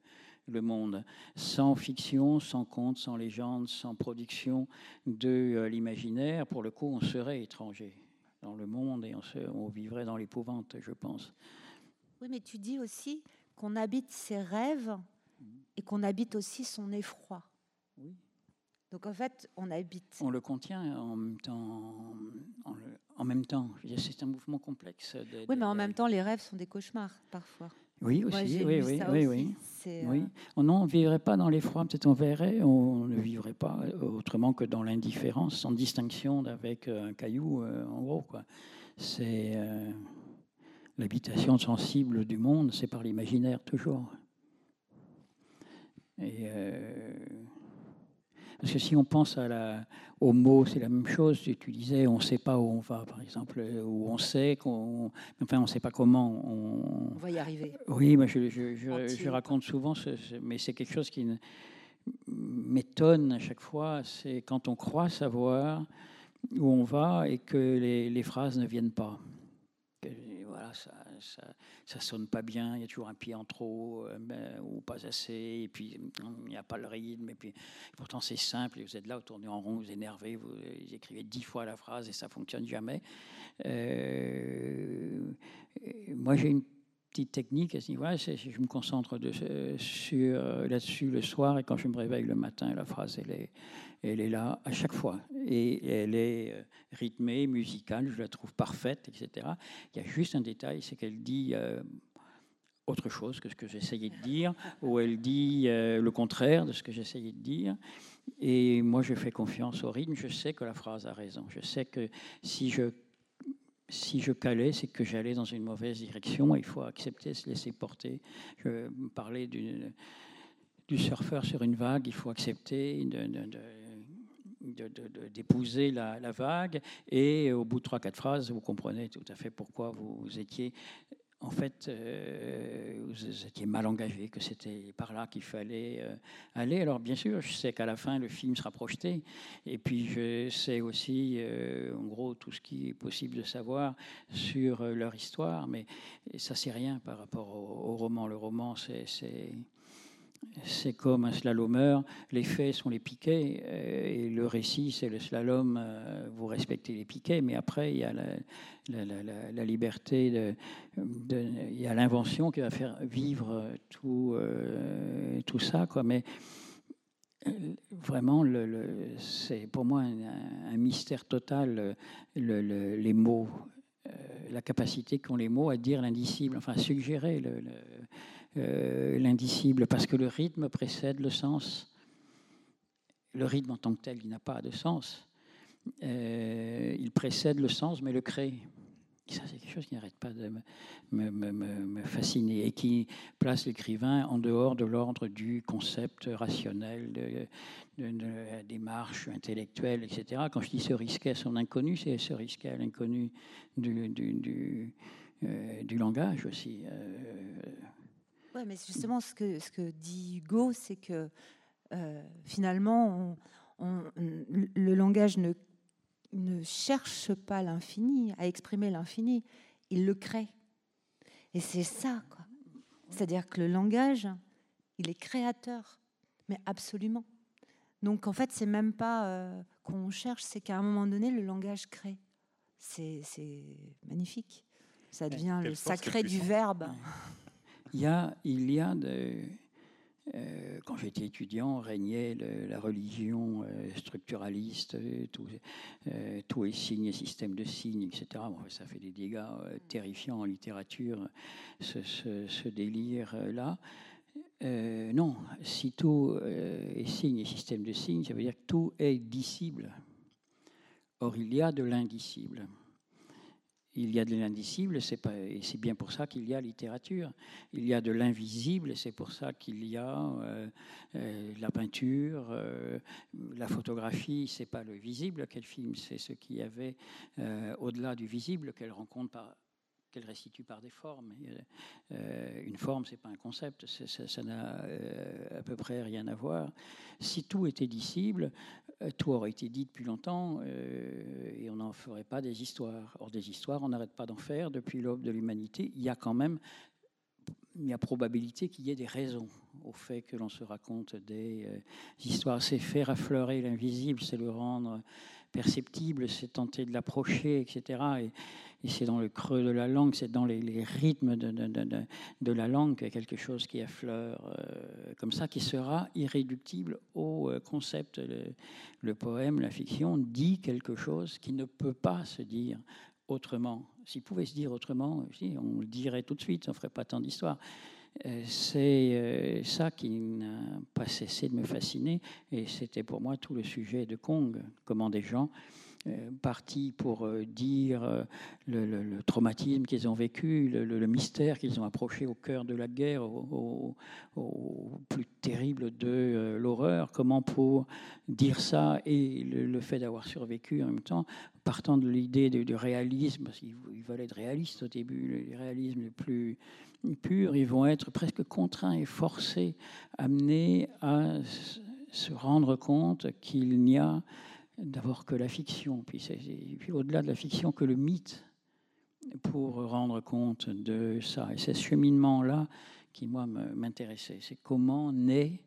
monde. Sans fiction, sans conte, sans légende, sans production de euh, l'imaginaire, pour le coup, on serait étranger dans le monde et on, vivrait dans l'épouvante, je pense. Oui, mais tu dis aussi qu'on habite ses rêves et qu'on habite aussi son effroi. Oui. Donc en fait, on habite. On le contient en même temps. En, même temps, c'est un mouvement complexe. oui, mais en même temps, les rêves sont des cauchemars parfois. Oui, aussi, oui, oui, oui, oui. oui. Euh, non, on ne vivrait pas dans l'effroi, peut-être on verrait, on ne vivrait pas autrement que dans l'indifférence, sans distinction avec euh, un caillou, euh, en gros. Quoi. C'est l'habitation sensible du monde, c'est par l'imaginaire toujours. Et Parce que si on pense à la, aux mots, c'est la même chose. Tu disais, on ne sait pas où on va, par exemple, où on sait qu'on, enfin, on ne sait pas comment on... on va y arriver. Oui, mais je, je, je, raconte souvent, mais c'est quelque chose qui m'étonne à chaque fois. C'est quand on croit savoir où on va et que les, les phrases ne viennent pas. voilà, ça, ça, ça, sonne pas bien, il y a toujours un pied en trop euh, ou pas assez, et puis il n'y a pas le rythme, et puis pourtant c'est simple, et vous êtes là, vous tournez en rond, vous énervez, vous, écrivez dix fois la phrase et ça fonctionne jamais. Euh, moi j'ai une petite technique à ce niveau je me concentre de, sur, là-dessus le soir, et quand je me réveille le matin, la phrase elle est elle est là à chaque fois. Et elle est euh, rythmée, musicale, je la trouve parfaite, etc. Il y a juste un détail, c'est qu'elle dit euh, autre chose que ce que j'essayais de dire, ou elle dit euh, le contraire de ce que j'essayais de dire. Et moi, je fais confiance au rythme. Je sais que la phrase a raison. Je sais que si je si je calais, c'est que j'allais dans une mauvaise direction. Il faut accepter, se laisser porter. Je parlais du, surfeur sur une vague. Il faut accepter de d'épouser la, vague. Et au bout de trois, quatre phrases, vous comprenez tout à fait pourquoi vous, étiez en fait, euh, vous étiez mal engagé, que c'était par là qu'il fallait euh, aller. Alors bien sûr, je sais qu'à la fin, le film sera projeté. Et puis je sais aussi, euh, en gros, tout ce qui est possible de savoir sur leur histoire. Mais ça, c'est rien par rapport au, au roman. Le roman, c'est c'est comme un slalomeur, les faits sont les piquets, euh, et le récit, c'est le slalom, euh, vous respectez les piquets, mais après, il y a la, liberté, il y a l'invention qui va faire vivre tout, euh, tout ça. Mais vraiment, c'est pour moi un, mystère total, les mots, la capacité qu'ont les mots à dire l'indicible, enfin à suggérer le euh, l'indicible, parce que le rythme précède le sens. Le rythme en tant que tel, il n'a pas de sens. Euh, il précède le sens, mais le crée. Ça, c'est quelque chose qui n'arrête pas de me, fasciner et qui place l'écrivain en dehors de l'ordre du concept rationnel, de, la démarche intellectuelle, etc. Quand je dis se risquer à son inconnu, c'est se risquer à l'inconnu du, euh, du, langage aussi mais justement, ce que, ce que dit Hugo, c'est que euh, finalement, le langage ne, ne cherche pas l'infini, à exprimer l'infini, il le crée. Et c'est ça, quoi. C'est-à-dire que le langage, il est créateur, mais absolument. Donc en fait, c'est même pas euh, qu'on cherche, c'est qu'à un moment donné, le langage crée. C'est magnifique. Ça devient le sacré du verbe. Il y a, il y a de, euh, quand j'étais étudiant, régnait la religion euh, structuraliste, euh, tout, tout, est signe et système de signes, etc. Bon, ça fait des dégâts terrifiants en littérature, ce, ce, délire-là. non, si tout est signe et système de signes, ça veut dire que tout est dissible. Or, il y a de l'indicible il y a de l'indicible, et c'est bien pour ça qu'il y a littérature. Il y a de l'invisible, et c'est pour ça qu'il y a euh, euh, la peinture, euh, la photographie. C'est pas le visible qu'elle filme, c'est ce qu'il y avait au-delà du visible qu'elle rencontre par, qu'elle restitue par des formes. Euh, une forme, c'est pas un concept, ça n'a euh, à peu près rien à voir. Si tout était dissible, euh, tout aurait été dit depuis longtemps et on n'en ferait pas des histoires. Or, des histoires, on n'arrête pas d'en faire depuis l'aube de l'humanité. Il y a quand même il y a probabilité qu'il y ait des raisons au fait que l'on se raconte des histoires. C'est faire affleurer l'invisible, c'est le rendre perceptible, c'est tenter de l'approcher, etc. Et, c'est dans le creux de la langue, c'est dans les, rythmes de, de, de, la langue quelque chose qui affleure euh, comme ça, qui sera irréductible au euh, concept. Le, poème, la fiction dit quelque chose qui ne peut pas se dire autrement. S'il pouvait se dire autrement, on le dirait tout de suite, on ne ferait pas tant d'histoire. Euh, c'est ça qui n'a pas cessé de me fasciner et c'était pour moi tout le sujet de Kong, comment des gens partis pour dire le, traumatisme qu'ils ont vécu, le, mystère qu'ils ont approché au cœur de la guerre, au, plus terrible de l'horreur. Comment pour dire ça et le, fait d'avoir survécu en même temps, partant de l'idée du réalisme, parce qu'ils veulent être réalistes au début, le réalisme le plus purs, ils vont être presque contraints et forcés, amenés à se rendre compte qu'il n'y a d'abord que la fiction, puis, puis au-delà de la fiction que le mythe pour rendre compte de ça. Et c'est ce cheminement-là qui, moi, m'intéressait. C'est comment naît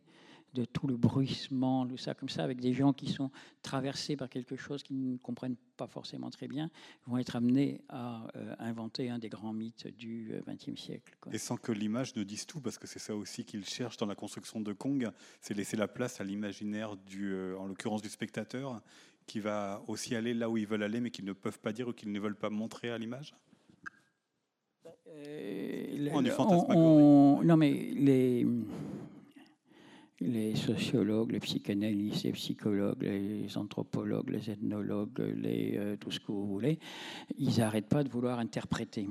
de tout le bruissement, tout ça, comme ça, avec des gens qui sont traversés par quelque chose qu'ils ne comprennent pas forcément très bien, vont être amenés à euh, inventer un des grands mythes du XXe euh, siècle. Et sans que l'image ne dise tout, parce que c'est ça aussi qu'ils cherchent dans la construction de Kong, c'est laisser la place à l'imaginaire, du, euh, en l'occurrence du spectateur, qui va aussi aller là où ils veulent aller, mais qu'ils ne peuvent pas dire ou qu'ils ne veulent pas montrer à l'image non, mais les, les sociologues, les psychanalystes, les psychologues, les anthropologues, les ethnologues, les, euh, tout ce que vous voulez, ils n'arrêtent pas de vouloir interpréter.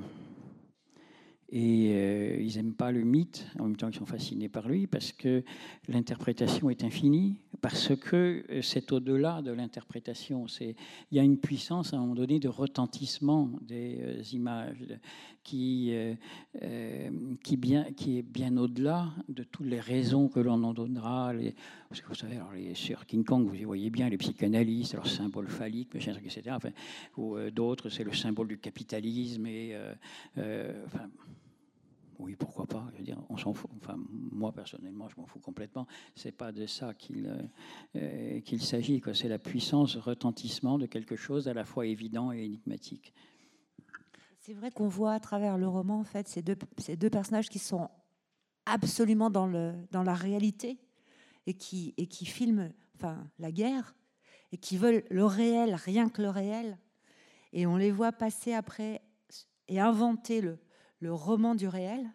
Et euh, ils n'aiment pas le mythe, en même temps ils sont fascinés par lui, parce que l'interprétation est infinie, parce que euh, c'est au-delà de l'interprétation. Il y a une puissance à un moment donné de retentissement des euh, images qui, qui, bien, qui est bien au-delà de toutes les raisons que l'on en donnera. Parce que vous savez, alors les, sur King Kong, vous y voyez bien les psychanalystes, leur symbole phallique, etc. Enfin, ou d'autres, c'est le symbole du capitalisme. Et, oui, pourquoi pas. Je veux dire, on s'en fout. Enfin, moi personnellement, je m'en fous complètement. C'est pas de ça qu'il euh, euh, qu'il s'agit. C'est la puissance retentissement de quelque chose à la fois évident et énigmatique. C'est vrai qu'on voit à travers le roman, en fait, ces deux, personnages qui sont absolument dans, la réalité et qui, filment enfin, la guerre et qui veulent le réel, rien que le réel. Et on les voit passer après et inventer le roman du réel.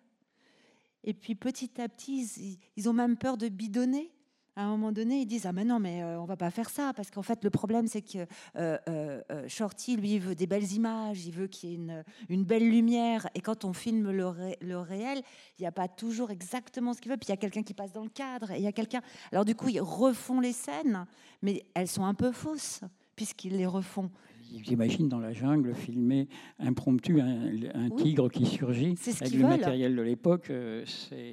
Et puis petit à petit, ils, ont même peur de bidonner. À un moment donné, ils disent ah mais non mais euh, on va pas faire ça parce qu'en fait le problème c'est que euh, euh, Shorty lui veut des belles images, il veut qu'il y ait une, une, belle lumière et quand on filme le, le réel, il n'y a pas toujours exactement ce qu'il veut. Puis il y a quelqu'un qui passe dans le cadre et il y a quelqu'un. Alors du coup ils refont les scènes, mais elles sont un peu fausses puisqu'ils les refont. J'imagine dans la jungle filmer impromptu un, tigre qui surgit avec le matériel de l'époque. Euh,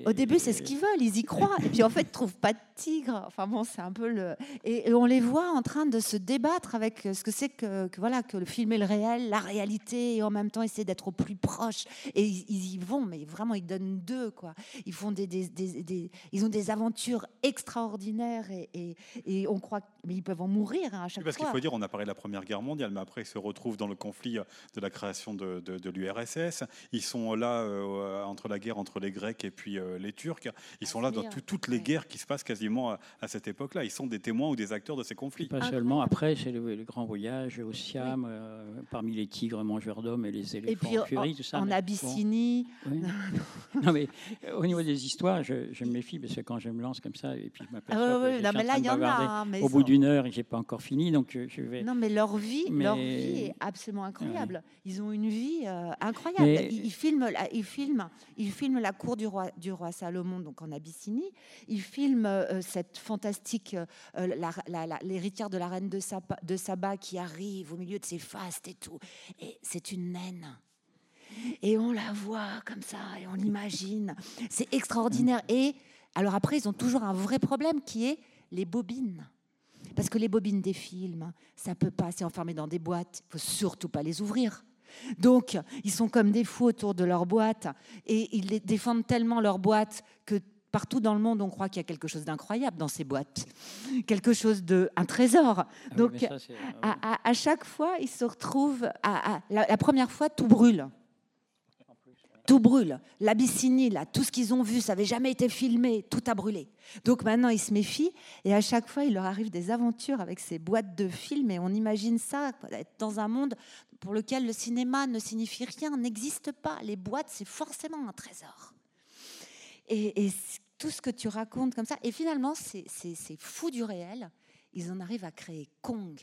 Au début, c'est ce qu'ils veulent, ils y croient. Et puis en fait, ils trouvent pas de tigre. Enfin bon, c'est un peu le. Et, on les voit en train de se débattre avec ce que c'est que, voilà que le filmer le réel, la réalité, et en même temps essayer d'être au plus proche. Et ils, y vont, mais vraiment, ils donnent deux quoi. Ils font des, des, des, ils ont des aventures extraordinaires et, et, on croit, mais ils peuvent en mourir hein, à chaque parce fois. Parce qu'il faut dire, on a parlé de la Première Guerre mondiale, mais après, ils se retrouvent dans le conflit de la création de, de, l'URSS. Ils sont là euh, entre la guerre entre les Grecs et puis euh, les Turcs. Ils sont là dans toutes les guerres qui se passent quasiment à, cette époque-là. Ils sont des témoins ou des acteurs de ces conflits. Pas seulement. Après, c'est le, grand voyage au Siam, euh, parmi les tigres mangeurs d'hommes et les éléphants et puis, en, tout ça. En Abyssinie. non, mais au niveau des histoires, je, me méfie parce que quand je me lance comme ça, et puis je m'aperçois ah, que non, mais là, il y en a. au bout d'une heure, j'ai pas encore fini, donc je vais. Non, mais leur vie, leur vie est absolument incroyable. Ils ont une vie euh, incroyable. Ils, filment, ils, filment, ils filment la cour du roi, du roi Salomon, donc en Abyssinie. Ils filment euh, cette fantastique, euh, l'héritière de la reine de Saba, de Saba qui arrive au milieu de ses fastes et tout. Et c'est une naine. Et on la voit comme ça, et on l'imagine. C'est extraordinaire. Et alors après, ils ont toujours un vrai problème qui est les bobines. Parce que les bobines des films, ça peut pas, c'est enfermé dans des boîtes. Il faut surtout pas les ouvrir. Donc, ils sont comme des fous autour de leur boîte et ils les défendent tellement leur boîte que partout dans le monde, on croit qu'il y a quelque chose d'incroyable dans ces boîtes, quelque chose de un trésor. Ah Donc, à, chaque fois, ils se retrouvent. À, la, première fois, tout brûle tout brûle. L'Abyssinie, là, tout ce qu'ils ont vu, ça n'avait jamais été filmé, tout a brûlé. Donc maintenant, ils se méfient et à chaque fois, il leur arrive des aventures avec ces boîtes de films et on imagine ça, être dans un monde pour lequel le cinéma ne signifie rien, n'existe pas. Les boîtes, c'est forcément un trésor. Et, tout ce que tu racontes comme ça, et finalement, c'est fou du réel, ils en arrivent à créer Kong.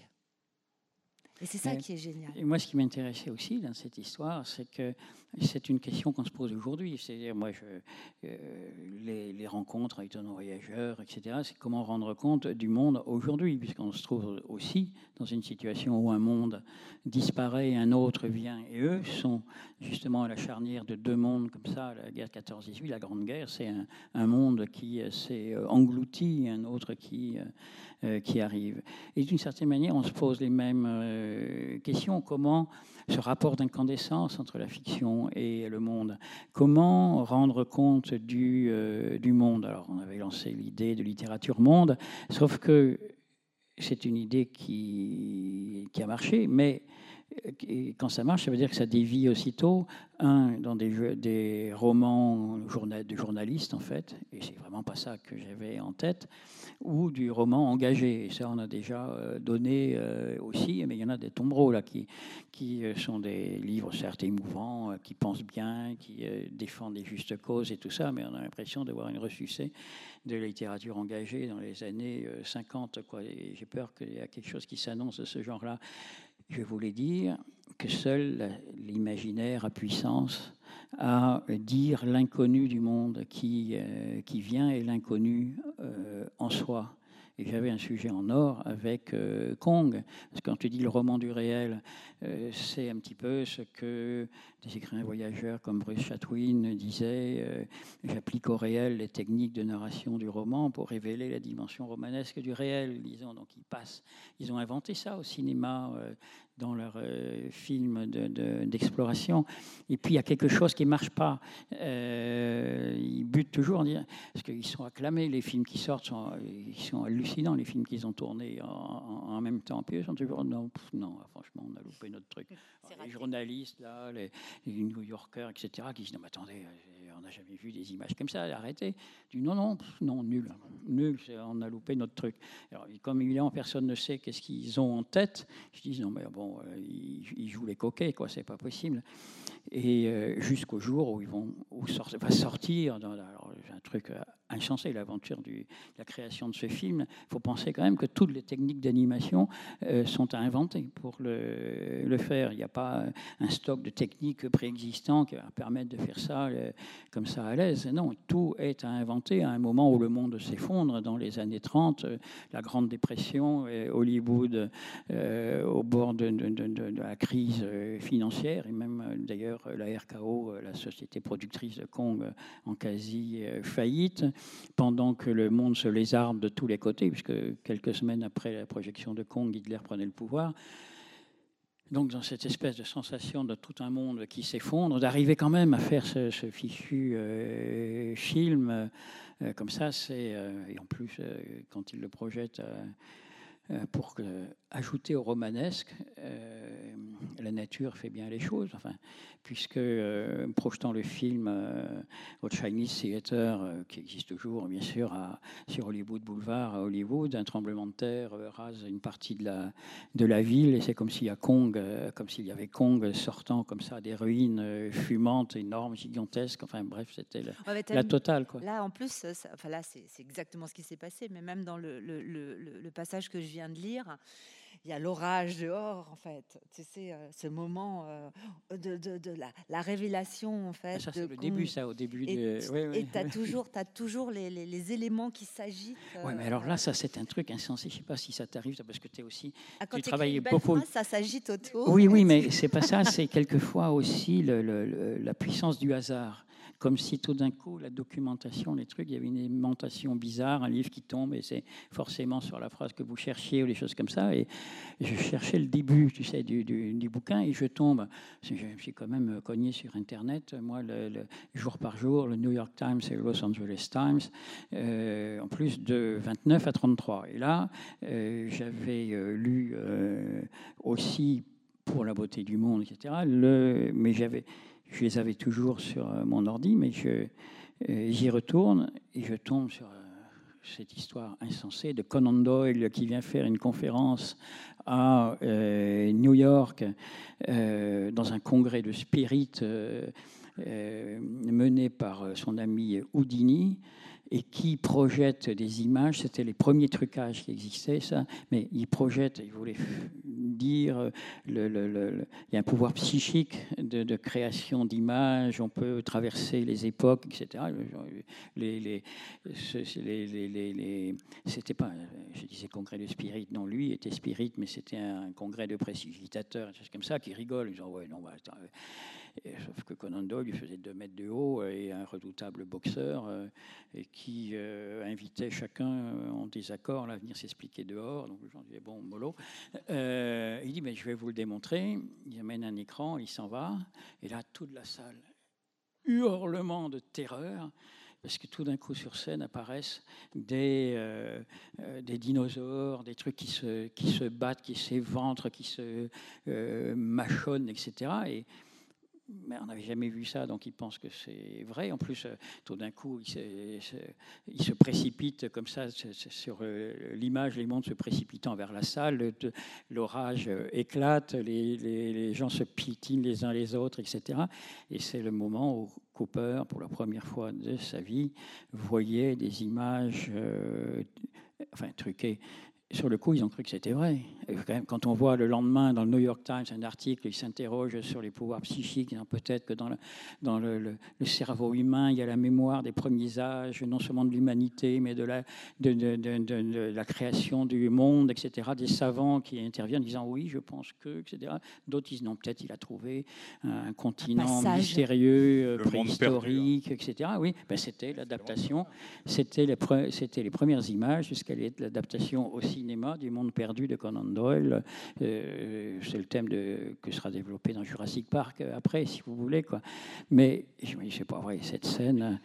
Et c'est ça qui est génial. Et moi, ce qui m'intéressait aussi dans cette histoire, c'est que c'est une question qu'on se pose aujourd'hui. C'est-à-dire, moi, je, euh, les, rencontres avec nos voyageurs, etc., c'est comment rendre compte du monde aujourd'hui, puisqu'on se trouve aussi dans une situation où un monde disparaît, un autre vient, et eux sont justement à la charnière de deux mondes comme ça. La guerre 14-18, la Grande Guerre, c'est un, monde qui s'est englouti, un autre qui euh, qui arrivent. Et d'une certaine manière, on se pose les mêmes euh, questions. Comment ce rapport d'incandescence entre la fiction et le monde Comment rendre compte du, euh, du monde? Alors, on avait lancé l'idée de littérature monde, sauf que c'est une idée qui, qui a marché, mais quand ça marche, ça veut dire que ça dévie aussitôt, un, dans des, romans de journalistes, en fait, et c'est vraiment pas ça que j'avais en tête, ou du roman engagé. Et ça, on a déjà euh, donné euh, aussi, mais il y en a des tombereaux, là, qui, qui euh, sont des livres, certes émouvants, qui pensent bien, qui défendent des justes causes et tout ça, mais on a l'impression d'avoir une ressucée de la littérature engagée dans les années 50. Quoi. Et j'ai peur qu'il y a quelque chose qui s'annonce de ce genre-là je voulais dire que seul l'imaginaire a puissance à dire l'inconnu du monde qui, euh, vient et l'inconnu euh, en soi. J'avais un sujet en or avec euh, Kong. Parce que quand tu dis le roman du réel, euh, c'est un petit peu ce que des écrivains voyageurs comme Bruce Chatwin disaient. Euh, j'applique au réel les techniques de narration du roman pour révéler la dimension romanesque du réel, disons. Donc ils passent, ils ont inventé ça au cinéma dans leurs films d'exploration. De, et puis il y a quelque chose qui ne marche pas. ils butent toujours parce qu'ils sont acclamés, les films qui sortent, sont, ils sont hallucinants, les films qu'ils ont tournés en, même temps. Puis ils sont toujours, non, non, franchement, on a loupé notre truc. les journalistes, là, les, New Yorkers, etc., qui disent Non, mais attendez, euh, on n'a jamais vu des images comme ça, arrêtez. Du non, non, non, nul, nul, on a loupé notre truc. Alors, comme évidemment, personne ne sait qu'est-ce qu'ils ont en tête, je dis Non, mais bon, euh, ils, jouent les coquets, quoi, c'est pas possible. Et euh, jusqu'au jour où ils vont va sortir, dans, alors, un truc insensé, l'aventure de la création de ce film, il faut penser quand même que toutes les techniques d'animation euh, sont à inventer pour le, faire. Il n'y a pas un stock de techniques préexistants qui va permettre de faire ça euh, comme ça à l'aise. Non, tout est à inventer à un moment où le monde s'effondre, dans les années 30, euh, la Grande Dépression, Hollywood au bord de, de, de, la crise financière, et même d'ailleurs la RKO, la société productrice de Kong, en quasi faillite pendant que le monde se lézarde de tous les côtés, puisque quelques semaines après la projection de Kong, Hitler prenait le pouvoir. Donc, dans cette espèce de sensation de tout un monde qui s'effondre, d'arriver quand même à faire ce, fichu euh, film euh, comme ça, c'est. Euh, et en plus, quand il le projette pour ajouter au romanesque, la nature fait bien les choses. Enfin, puisque euh, projetant le film euh, au Chinese Theater, euh, qui existe toujours bien sûr à, sur Hollywood Boulevard à Hollywood, un tremblement de terre rase une partie de la, de la ville et c'est comme s'il y a Kong, comme s'il y avait Kong sortant comme ça des ruines fumantes, énormes, gigantesques. Enfin bref, c'était la, totale. Quoi. Là en plus, enfin là c'est exactement ce qui s'est passé, mais même dans le, le, le, le passage que je viens de lire il y a l'orage dehors, en fait. Tu sais, euh, ce moment euh, de, de, de la, la, révélation, en fait. Ah, ça, c'est le début, ça, au début. Et de... tu as toujours, as toujours les, les, les, éléments qui s'agitent. Oui, mais alors là, euh, ça, c'est un truc insensé. Je ne sais pas si ça t'arrive, parce que tu es aussi. Ah, tu travailles beaucoup. ça s'agite autour. Oui, oui, mais c'est pas ça. C'est quelquefois aussi le, la puissance du hasard comme si tout d'un coup, la documentation, les trucs, il y avait une aimantation bizarre, un livre qui tombe, et c'est forcément sur la phrase que vous cherchiez, ou des choses comme ça. Et je cherchais le début, tu sais, du, du, bouquin, et je tombe. Je me suis quand même cogné sur Internet, moi, le, jour par jour, le New York Times et le Los Angeles Times, euh, en plus de 29 à 33. Et là, euh, j'avais euh, lu aussi pour la beauté du monde, etc. Le, mais j'avais je les avais toujours sur euh, mon ordi, mais euh, j'y retourne et je tombe sur euh, cette histoire insensée de Conan Doyle qui vient faire une conférence à New York dans un congrès de spirit mené par son ami Houdini et qui projette des images. C'était les premiers trucages qui existaient, ça. Mais il projette, il voulait dire, le, il y a un pouvoir psychique de, création d'images. On peut traverser les époques, etc. C'était pas, je disais congrès de spirit. Non, lui était spirit, mais c'était un congrès de précipitateurs, des choses comme ça, qui rigolent. Ils disent ouais, non, bah, sauf que Conan Doyle, faisait 2 mètres de haut et un redoutable boxeur euh, et qui euh, invitait chacun euh, en désaccord à venir s'expliquer dehors. Donc les gens disaient bon, mollo. il dit mais je vais vous le démontrer. Il amène un écran, il s'en va et là toute la salle hurlement de terreur parce que tout d'un coup sur scène apparaissent des, des dinosaures, des trucs qui se, qui se battent, qui s'éventrent, qui se mâchonnent, etc. Et mais on n'avait jamais vu ça, donc il pense que c'est vrai. En plus, euh, tout d'un coup, il se, il précipite comme ça sur euh, l'image, les mondes se précipitant vers la salle, l'orage euh, éclate, les, gens se piétinent les uns les autres, etc. Et c'est le moment où Cooper, pour la première fois de sa vie, voyait des images, enfin truquées, sur le coup, ils ont cru que c'était vrai. quand on voit le lendemain dans le New York Times un article, ils s'interrogent sur les pouvoirs psychiques. Peut-être que dans, le, dans le, cerveau humain, il y a la mémoire des premiers âges, non seulement de l'humanité, mais de la, de, de, de, la création du monde, etc. Des savants qui interviennent en disant oui, je pense que, etc. D'autres disent non, peut-être il a trouvé un continent mystérieux, préhistorique, etc. Oui, ben, c'était l'adaptation. C'était les, c'était les premières images jusqu'à l'adaptation aussi du monde perdu de Conan Doyle. Euh, c'est le thème de, que sera développé dans Jurassic Park après, si vous voulez. Quoi. Mais je ne sais pas vrai, cette scène.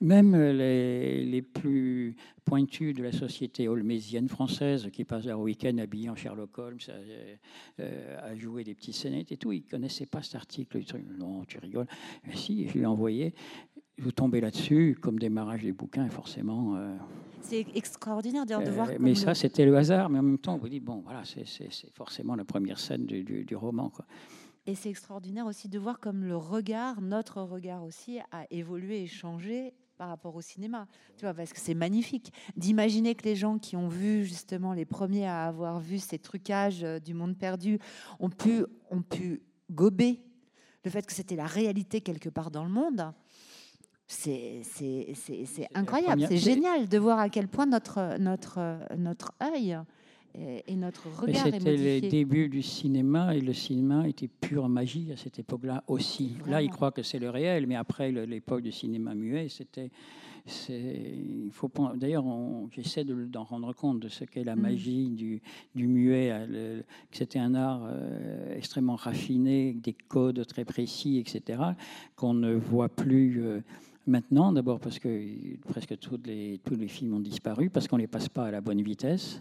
Même les, les, plus pointus de la société holmésienne française qui passent leur week-end habillés en Sherlock Holmes à, euh, jouer des petites scénettes et tout, ils connaissaient pas cet article. Non, tu rigoles. Si, je l'ai envoyé. Vous tombez là-dessus, comme démarrage des bouquins, forcément. Euh, c'est extraordinaire de voir. Euh, mais ça, c'était le hasard. Mais en même temps, on vous dit, bon, voilà, c'est forcément la première scène du, du, roman. Quoi. Et c'est extraordinaire aussi de voir comme le regard, notre regard aussi, a évolué et changé par rapport au cinéma. Tu vois, parce que c'est magnifique d'imaginer que les gens qui ont vu justement les premiers à avoir vu ces trucages euh, du monde perdu ont pu, ont pu gober le fait que c'était la réalité quelque part dans le monde c'est incroyable, c'est génial de voir à quel point notre, notre, notre œil et, notre regard C'était les débuts du cinéma et le cinéma était pure magie à cette époque-là aussi. Là, il croit que c'est le réel, mais après l'époque du cinéma muet, c'était il faut d'ailleurs j'essaie d'en rendre compte de ce qu'est la mm. magie du, du muet que c'était un art euh, extrêmement raffiné des codes très précis etc qu'on ne voit plus euh, Maintenant, d'abord parce que presque tous les, tous les films ont disparu, parce qu'on ne les passe pas à la bonne vitesse.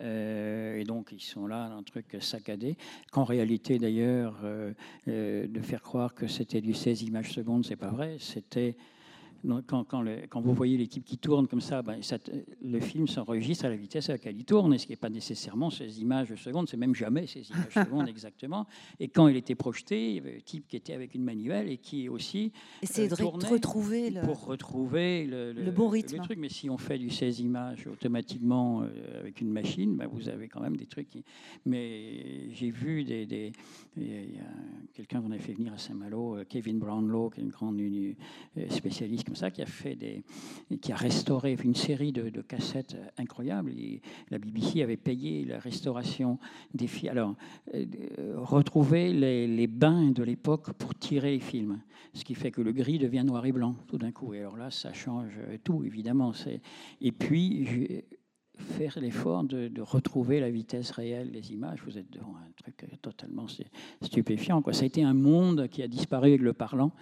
Euh, et donc, ils sont là, un truc saccadé. Qu'en réalité, d'ailleurs, euh, euh, de faire croire que c'était du 16 images secondes, c'est pas vrai. C'était quand, quand, vous voyez l'équipe qui tourne comme ça, ben, le film s'enregistre à la vitesse à laquelle il tourne, et ce qui n'est pas nécessairement ces images secondes, c'est même jamais ces images secondes exactement. Et quand il était projeté, il y avait un type qui était avec une manivelle et qui aussi essayait de retrouver le, pour retrouver le, le, bon rythme. truc. Mais si on fait du 16 images automatiquement euh, avec une machine, ben, vous avez quand même des trucs. Qui... Mais j'ai vu des, des... il y a quelqu'un qu'on a fait venir à Saint-Malo, euh, Kevin Brownlow, qui est une grande euh, qui a, fait des, qui a restauré une série de, cassettes incroyables. la BBC avait payé la restauration des films. Alors, euh, retrouver les, bains de l'époque pour tirer les films, ce qui fait que le gris devient noir et blanc tout d'un coup. Et alors là, ça change tout, évidemment. Et puis, faire l'effort de, retrouver la vitesse réelle des images. Vous êtes devant un truc totalement stupéfiant. Ça a été un monde qui a disparu avec le parlant.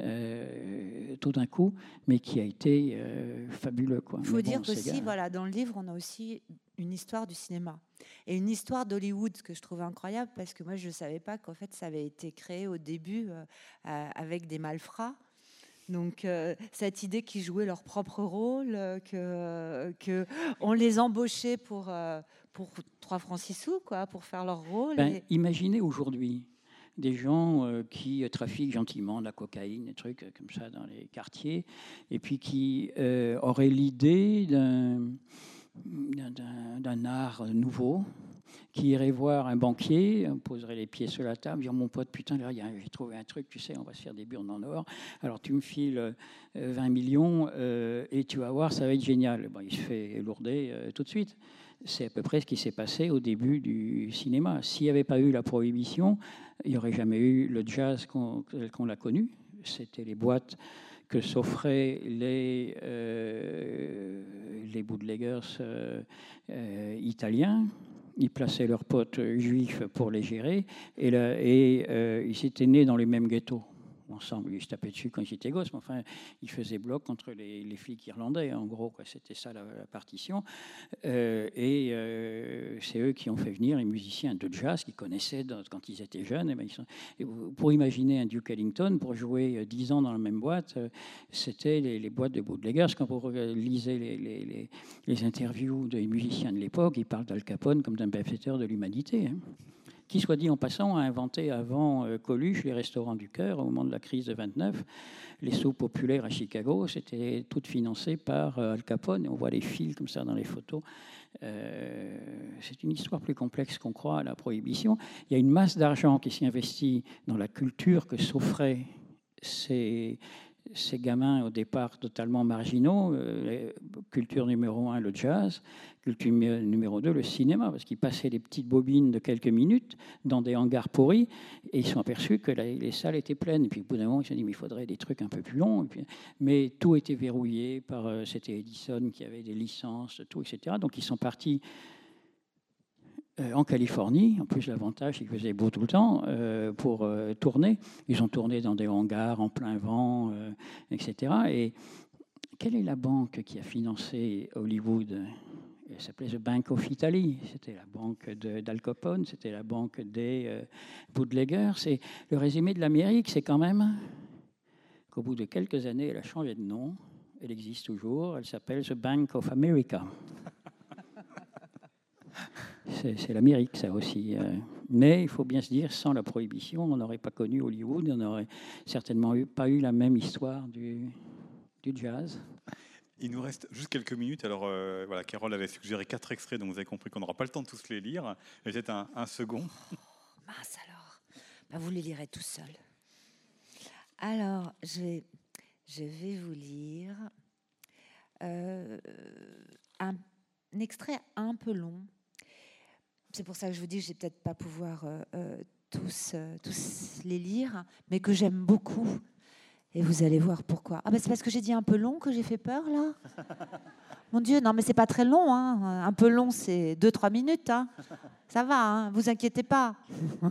Euh, tout d'un coup, mais qui a été euh, fabuleux. Il faut dire aussi, voilà, dans le livre, on a aussi une histoire du cinéma et une histoire d'Hollywood que je trouve incroyable parce que moi je ne savais pas qu'en fait ça avait été créé au début euh, avec des malfrats. Donc cette idée qu'ils jouaient leur propre rôle, que, que on les embauchait pour pour trois francs six sous quoi, pour faire leur rôle. Ben, imaginez aujourd'hui des gens euh, qui trafiquent gentiment de la cocaïne, des trucs comme ça dans les quartiers, et puis qui euh, auraient l'idée d'un art nouveau, qui irait voir un banquier, poserait les pieds sur la table, dire mon pote, putain, j'ai trouvé un truc, tu sais, on va se faire des burnes en or. Alors tu me files 20 millions et tu vas voir, ça va être génial. Bon, il se fait lourder tout de suite. C'est à peu près ce qui s'est passé au début du cinéma. S'il n'y avait pas eu la prohibition, il n'y aurait jamais eu le jazz qu'on l'a connu. C'était les boîtes que s'offraient les, euh, bootleggers euh, euh, italiens. Ils plaçaient leurs potes juifs pour les gérer et, et ils étaient nés dans les mêmes ghettos ensemble. Ils se tapaient dessus quand j'étais gosse, mais enfin, ils faisaient bloc contre les, flics irlandais, en gros. C'était ça la, partition. Euh, et euh, c'est eux qui ont fait venir les musiciens de jazz qu'ils connaissaient quand ils étaient jeunes. Et ben, sont, pour imaginer un Duke Ellington, pour jouer 10 euh, ans dans la même boîte, c'était les, boîtes de bootleggers. Quand vous lisez les, les interviews des musiciens de l'époque, ils parlent d'Al Capone comme d'un bienfaiteur de l'humanité. Hein qui, soit dit en passant, a inventé avant euh, Coluche les restaurants du cœur au moment de la crise de 29. Les sauts populaires à Chicago, c'était toutes financées par euh, Al Capone. On voit les fils comme ça dans les photos. Euh, c'est une histoire plus complexe qu'on croit à la prohibition. Il y a une masse d'argent qui s'est investie dans la culture que s'offraient ces, ces gamins au départ totalement marginaux, culture numéro un, le jazz, culture numéro deux, le cinéma, parce qu'ils passaient des petites bobines de quelques minutes dans des hangars pourris, et ils sont aperçus que les salles étaient pleines. Et puis au bout d'un moment, ils se sont dit, mais il faudrait des trucs un peu plus longs. mais tout était verrouillé par, euh, c'était Edison qui avait des licences, tout, etc. Donc ils sont partis euh, en Californie. En plus, l'avantage, c'est qu'il faisait beau tout le temps euh, pour tourner. Ils ont tourné dans des hangars en plein vent, etc. Et quelle est la banque qui a financé Hollywood? Elle s'appelait The Bank of Italy. C'était la banque d'Al Capone, c'était la banque des bootleggers. C'est le résumé de l'Amérique, c'est quand même qu'au bout de quelques années, elle a changé de nom. Elle existe toujours. Elle s'appelle The Bank of America c'est l'Amérique, ça aussi. Euh. Mais il faut bien se dire, sans la prohibition, on n'aurait pas connu Hollywood, on n'aurait certainement pas eu la même histoire du, jazz. Il nous reste juste quelques minutes. Alors euh, voilà, Carole avait suggéré quatre extraits, donc vous avez compris qu'on n'aura pas le temps de tous les lire. Peut-être un, second. Oh, mince alors, bah, vous les lirez tout seul. Alors, je vais, je vais vous lire euh, un, extrait un peu long c'est pour ça que je vous dis que je vais peut-être pas pouvoir euh, tous, tous les lire, mais que j'aime beaucoup. Et vous allez voir pourquoi. Ah ben c'est parce que j'ai dit un peu long que j'ai fait peur là. Mon Dieu, non mais c'est pas très long. Hein. Un peu long, c'est 2-3 minutes. Hein. Ça va, hein. vous inquiétez pas.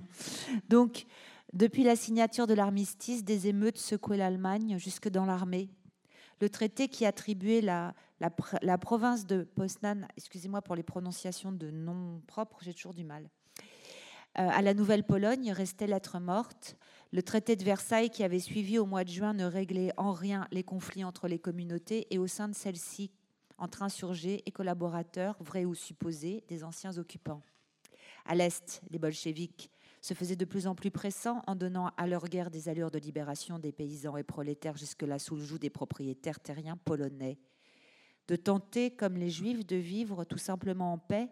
Donc, depuis la signature de l'armistice, des émeutes secouaient l'Allemagne jusque dans l'armée. Le traité qui attribuait la, la, province de Poznan, excusez-moi pour les prononciations de noms propres, j'ai toujours du mal, euh, à la Nouvelle-Pologne restait lettre morte. Le traité de Versailles qui avait suivi au mois de juin ne réglait en rien les conflits entre les communautés et au sein de celles-ci entre insurgés et collaborateurs, vrais ou supposés, des anciens occupants. À l'Est, les bolcheviks se faisaient de plus en plus pressants en donnant à leur guerre des allures de libération des paysans et prolétaires jusque-là sous le joug des propriétaires terriens polonais de tenter, comme les Juifs, de vivre tout simplement en paix,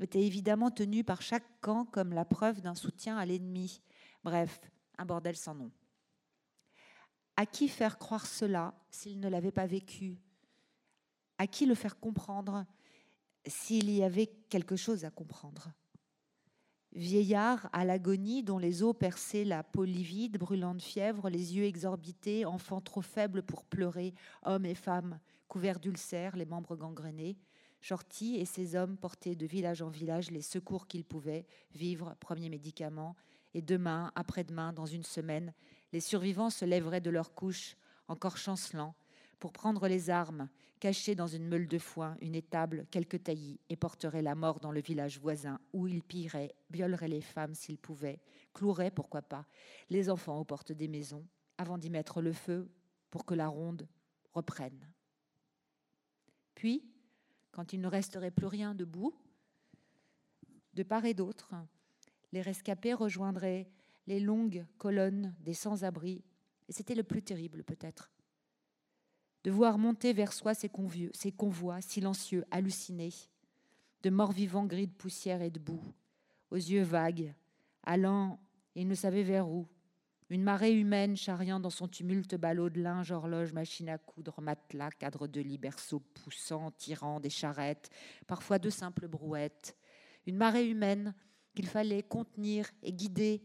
était évidemment tenu par chaque camp comme la preuve d'un soutien à l'ennemi. Bref, un bordel sans nom. À qui faire croire cela s'il ne l'avait pas vécu? À qui le faire comprendre s'il y avait quelque chose à comprendre? Vieillard à l'agonie, dont les os perçaient la peau livide, brûlant de fièvre, les yeux exorbités, enfants trop faibles pour pleurer, hommes et femmes couverts d'ulcères, les membres gangrénés. Shorty et ses hommes portaient de village en village les secours qu'ils pouvaient, vivre, premiers médicaments, et demain, après-demain, dans une semaine, les survivants se lèveraient de leur couche, encore chancelants, pour prendre les armes, cachées dans une meule de foin, une étable, quelques taillis, et porteraient la mort dans le village voisin, où ils pilleraient, violeraient les femmes s'ils pouvaient, cloueraient, pourquoi pas, les enfants aux portes des maisons, avant d'y mettre le feu pour que la ronde reprenne. Puis, quand il ne resterait plus rien debout, de part et d'autre, les rescapés rejoindraient les longues colonnes des sans-abri, et c'était le plus terrible peut-être, de voir monter vers soi ces, convois silencieux, hallucinés, de morts vivants gris de poussière et de boue, aux yeux vagues, allant, et ne savait vers où, une marée humaine charriant dans son tumulte ballot de linge, horloge, machine à coudre, matelas, cadre de lit, berceau poussant, tirant des charrettes, parfois de simples brouettes. Une marée humaine qu'il fallait contenir et guider,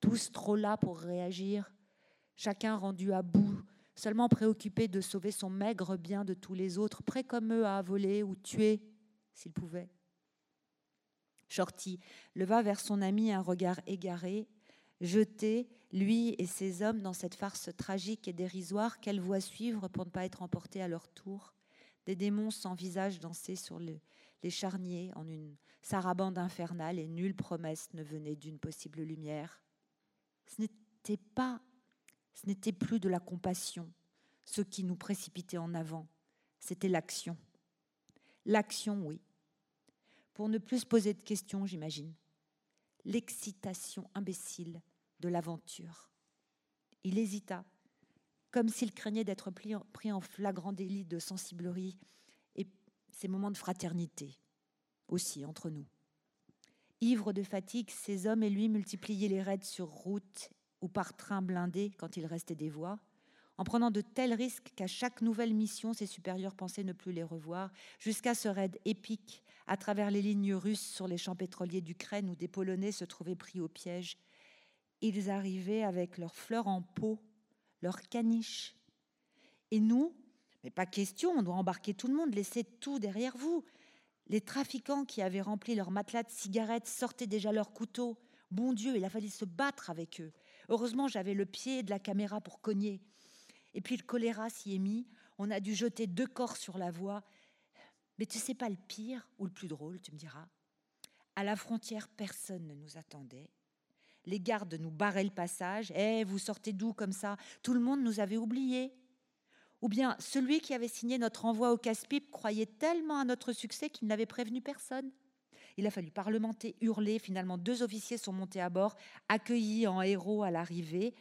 tous trop là pour réagir, chacun rendu à bout, seulement préoccupé de sauver son maigre bien de tous les autres, prêt comme eux à voler ou tuer s'il pouvait. Shorty leva vers son ami un regard égaré, jeté lui et ses hommes dans cette farce tragique et dérisoire qu'elle voit suivre pour ne pas être emportés à leur tour, des démons sans visage danser sur les charniers en une sarabande infernale et nulle promesse ne venait d'une possible lumière. Ce n'était pas, ce n'était plus de la compassion, ce qui nous précipitait en avant, c'était l'action. L'action, oui. Pour ne plus se poser de questions, j'imagine. L'excitation imbécile de l'aventure. Il hésita, comme s'il craignait d'être pris en flagrant délit de sensiblerie et ces moments de fraternité aussi entre nous. Ivres de fatigue, ces hommes et lui multipliaient les raids sur route ou par train blindé quand il restait des voies, en prenant de tels risques qu'à chaque nouvelle mission, ses supérieurs pensaient ne plus les revoir, jusqu'à ce raid épique à travers les lignes russes sur les champs pétroliers d'Ukraine où des Polonais se trouvaient pris au piège ils arrivaient avec leurs fleurs en pot, leurs caniches. Et nous, mais pas question, on doit embarquer tout le monde, laissez tout derrière vous. Les trafiquants qui avaient rempli leurs matelas de cigarettes sortaient déjà leurs couteaux. Bon Dieu, il a fallu se battre avec eux. Heureusement, j'avais le pied de la caméra pour cogner. Et puis le choléra s'y est mis. On a dû jeter deux corps sur la voie. Mais tu sais pas le pire ou le plus drôle, tu me diras? À la frontière, personne ne nous attendait les gardes nous barraient le passage. Eh, vous sortez d'où comme ça? Tout le monde nous avait oubliés. Ou bien celui qui avait signé notre envoi au casse-pipe croyait tellement à notre succès qu'il n'avait prévenu personne. Il a fallu parlementer, hurler. Finalement, deux officiers sont montés à bord, accueillis en héros à l'arrivée.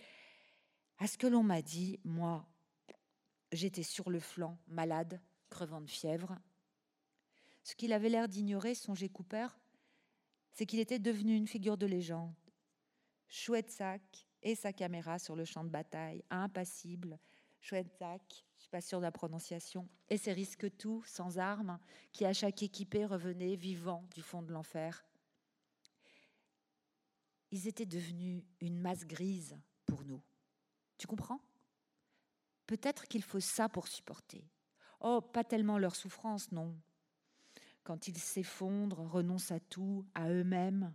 À ce que l'on m'a dit, moi, j'étais sur le flanc, malade, crevant de fièvre. Ce qu'il avait l'air d'ignorer, songeait Cooper, c'est qu'il était devenu une figure de légende chouette sac et sa caméra sur le champ de bataille, impassible. Chouette sac, je suis pas sûre de la prononciation, et ses risques tout, sans armes, qui à chaque équipé revenait vivant du fond de l'enfer. Ils étaient devenus une masse grise pour nous. Tu comprends? Peut-être qu'il faut ça pour supporter. Oh, pas tellement leur souffrance, non. Quand ils s'effondrent, renoncent à tout, à eux-mêmes,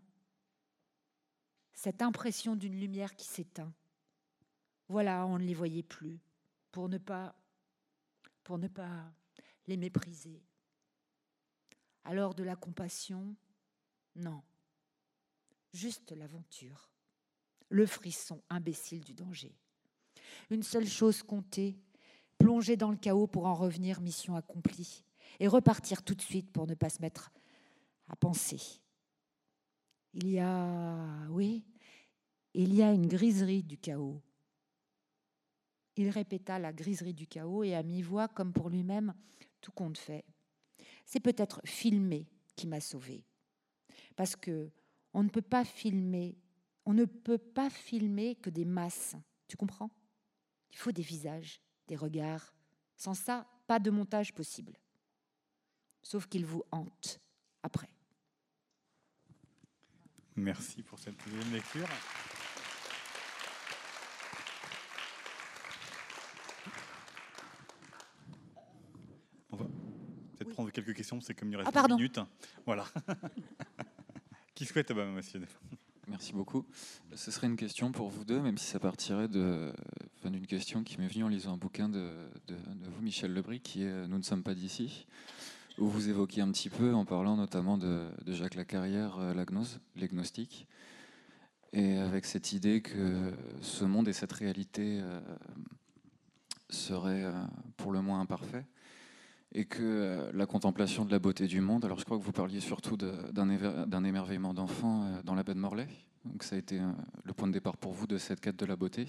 cette impression d'une lumière qui s'éteint. Voilà, on ne les voyait plus pour ne pas pour ne pas les mépriser. Alors de la compassion, non. Juste l'aventure, le frisson imbécile du danger. Une seule chose comptait, plonger dans le chaos pour en revenir mission accomplie et repartir tout de suite pour ne pas se mettre à penser il y a, oui, il y a une griserie du chaos. Il répéta la griserie du chaos et à mi-voix, comme pour lui-même, tout compte fait. C'est peut-être filmer qui m'a sauvé. Parce que on ne peut pas filmer, on ne peut pas filmer que des masses. Tu comprends? Il faut des visages, des regards. Sans ça, pas de montage possible. Sauf qu'il vous hante après. Merci pour cette deuxième lecture. On va peut-être prendre quelques questions, c'est comme il reste ah, une minute. Voilà. Qui souhaite, bah, monsieur Merci beaucoup. Ce serait une question pour vous deux, même si ça partirait d'une question qui m'est venue en lisant un bouquin de, de vous, Michel Lebris, qui est Nous ne sommes pas d'ici où vous évoquiez un petit peu en parlant notamment de, Jacques Lacarrière, euh, l'agnostique, et avec cette idée que ce monde et cette réalité euh, seraient euh, pour le moins imparfaits. Et que la contemplation de la beauté du monde, alors je crois que vous parliez surtout d'un émerveillement d'enfant dans la baie de Morlaix, donc ça a été le point de départ pour vous de cette quête de la beauté.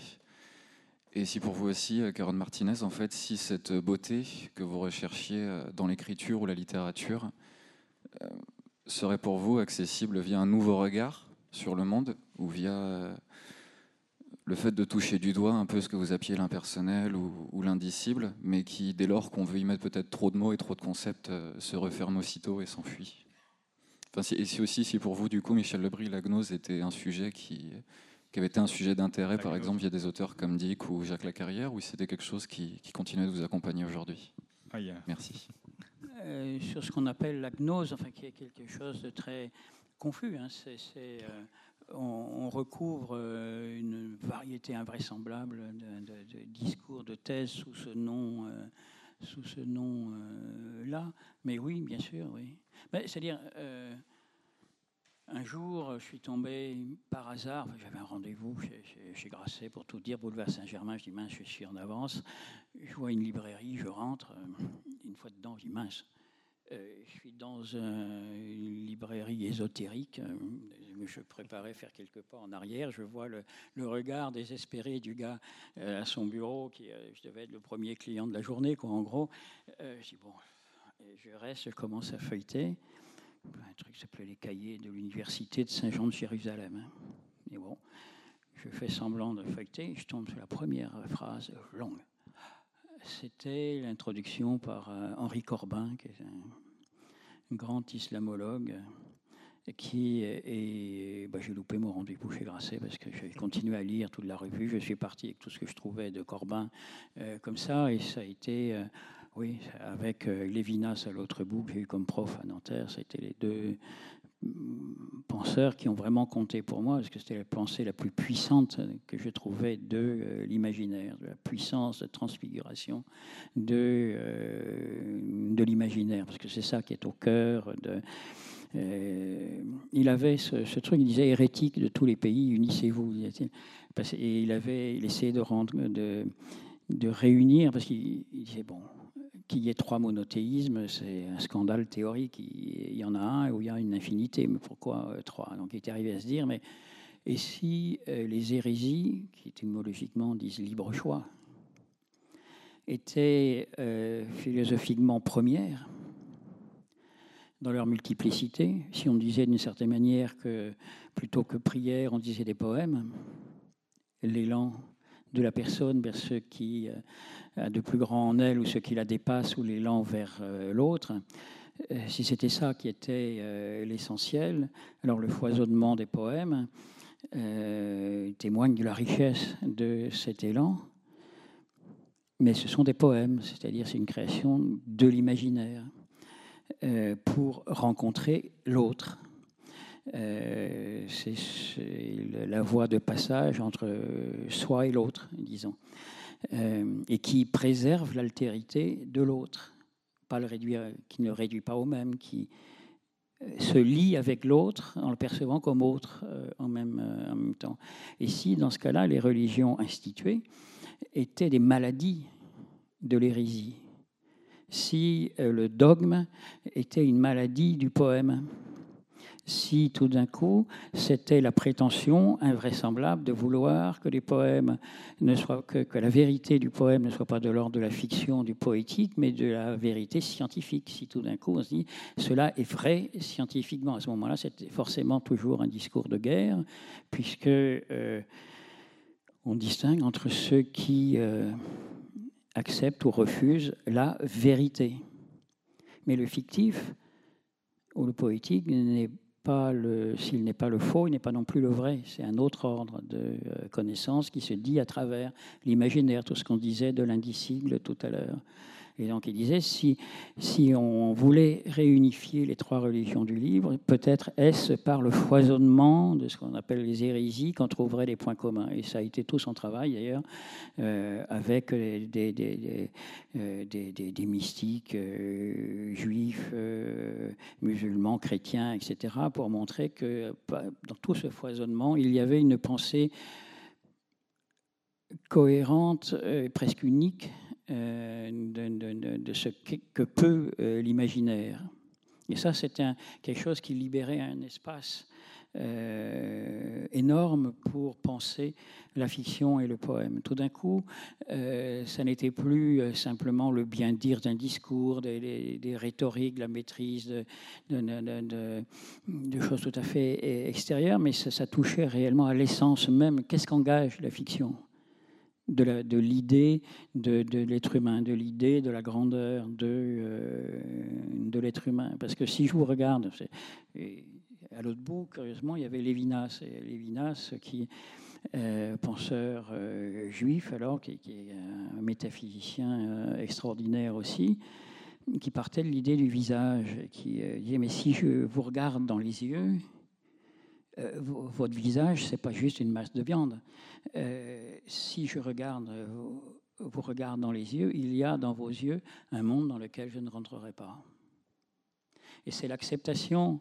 Et si pour vous aussi, Caron Martinez, en fait, si cette beauté que vous recherchiez dans l'écriture ou la littérature serait pour vous accessible via un nouveau regard sur le monde ou via euh, le fait de toucher du doigt un peu ce que vous appelez l'impersonnel ou, l'indicible, mais qui, dès lors qu'on veut y mettre peut-être trop de mots et trop de concepts, euh, se referme aussitôt et s'enfuit. Enfin, et si aussi, si pour vous, du coup, Michel Lebris, la gnose était un sujet qui, qui avait été un sujet d'intérêt, par exemple, via des auteurs comme Dick ou Jacques Lacarrière, ou c'était quelque chose qui, qui continue de vous accompagner aujourd'hui? Merci. Euh, sur ce qu'on appelle la gnose, enfin, qui est quelque chose de très confus. Hein. C'est, euh, on, recouvre euh, une variété invraisemblable de, discours, de thèses sous ce nom, sous ce nom-là. Mais oui, bien sûr, oui. c'est-à-dire. Un jour, je suis tombé par hasard, j'avais un rendez-vous chez, Grasset pour tout dire, boulevard Saint-Germain, je dis mince, je suis en avance. Je vois une librairie, je rentre, une fois dedans, je dis mince, euh, je suis dans une librairie ésotérique. Euh, je préparais faire quelques pas en arrière. Je vois le, regard désespéré du gars euh, à son bureau, qui je devais être le premier client de la journée, quoi, en gros. je dis bon, je reste, je commence à feuilleter. Un truc s'appelait les cahiers de l'université de Saint-Jean de Jérusalem. Hein. Bon, je fais semblant de feuilleter. Je tombe sur la première phrase longue c'était l'introduction par euh, Henri Corbin, qui est un grand islamologue, qui et bah, j'ai loupé mon rendez-vous chez Grasset parce que j'ai continué à lire toute la revue. Je suis parti avec tout ce que je trouvais de Corbin euh, comme ça, et ça a été, euh, oui, avec Lévinas à l'autre bout que j'ai eu comme prof à Nanterre, ça a été les deux penseurs qui ont vraiment compté pour moi, parce que c'était la pensée la plus puissante que je trouvais de euh, l'imaginaire, de la puissance de transfiguration de, euh, de l'imaginaire, parce que c'est ça qui est au cœur de... Euh, il avait ce, truc, il disait hérétique de tous les pays, unissez-vous. Et il avait il essayait de rendre, de, réunir, parce qu'il disait bon, qu'il y ait trois monothéismes, c'est un scandale théorique. Il y en a un où il y a une infinité, mais pourquoi euh, trois? Donc il est arrivé à se dire, mais et si euh, les hérésies, qui étymologiquement disent libre choix, étaient philosophiquement premières dans leur multiplicité, si on disait d'une certaine manière que plutôt que prière, on disait des poèmes, l'élan de la personne vers ceux qui a de plus grand en elle ou ceux qui la dépassent ou l'élan vers euh, l'autre. Euh, si c'était ça qui était euh, l'essentiel, alors le foisonnement des poèmes témoigne de la richesse de cet élan. Mais ce sont des poèmes, c'est-à-dire c'est une création de l'imaginaire pour rencontrer l'autre. c'est la voie de passage entre soi et l'autre, disons. Euh, et qui préserve l'altérité de l'autre, pas le réduire, qui ne réduit pas au même, qui euh, se lie avec l'autre en le percevant comme autre euh, en, même, en même temps. Et si, dans ce cas-là, les religions instituées étaient des maladies de l'hérésie, si le dogme était une maladie du poème, si tout d'un coup c'était la prétention invraisemblable de vouloir que les poèmes ne soient que, que la vérité du poème ne soit pas de l'ordre de la fiction, du poétique, mais de la vérité scientifique. Si tout d'un coup on se dit cela est vrai scientifiquement, à ce moment-là, c'était forcément toujours un discours de guerre, puisque euh, on distingue entre ceux qui euh, acceptent ou refusent la vérité. Mais le fictif ou le poétique n'est s'il n'est pas le faux, il n'est pas non plus le vrai. C'est un autre ordre de euh, connaissance qui se dit à travers l'imaginaire, tout ce qu'on disait de l'indicible tout à l'heure. Et donc il disait, si, si on voulait réunifier les trois religions du livre, peut-être est-ce par le foisonnement de ce qu'on appelle les hérésies qu'on trouverait des points communs. Et ça a été tout son travail d'ailleurs, euh, avec euh, des mystiques euh, juifs, musulmans, chrétiens, etc., pour montrer que bah, dans tout ce foisonnement, il y avait une pensée cohérente, presque unique, euh, de, ce que, peut euh, l'imaginaire. Et ça, c'était quelque chose qui libérait un espace euh, énorme pour penser la fiction et le poème. Tout d'un coup, ça n'était plus simplement le bien dire d'un discours, des, rhétoriques, la maîtrise de, choses tout à fait extérieures, mais ça, touchait réellement à l'essence même. Qu'est-ce qu'engage la fiction? De l'idée de, l'être humain, de l'idée de la grandeur de, de l'être humain. Parce que si je vous regarde, à l'autre bout, curieusement, il y avait Lévinas, qui euh, penseur euh, juif, alors, qui, est un métaphysicien euh, extraordinaire aussi, qui partait de l'idée du visage, qui disait Mais si je vous regarde dans les yeux, votre visage, c'est pas juste une masse de viande. si je regarde, vous regarde dans les yeux, il y a dans vos yeux un monde dans lequel je ne rentrerai pas. Et c'est l'acceptation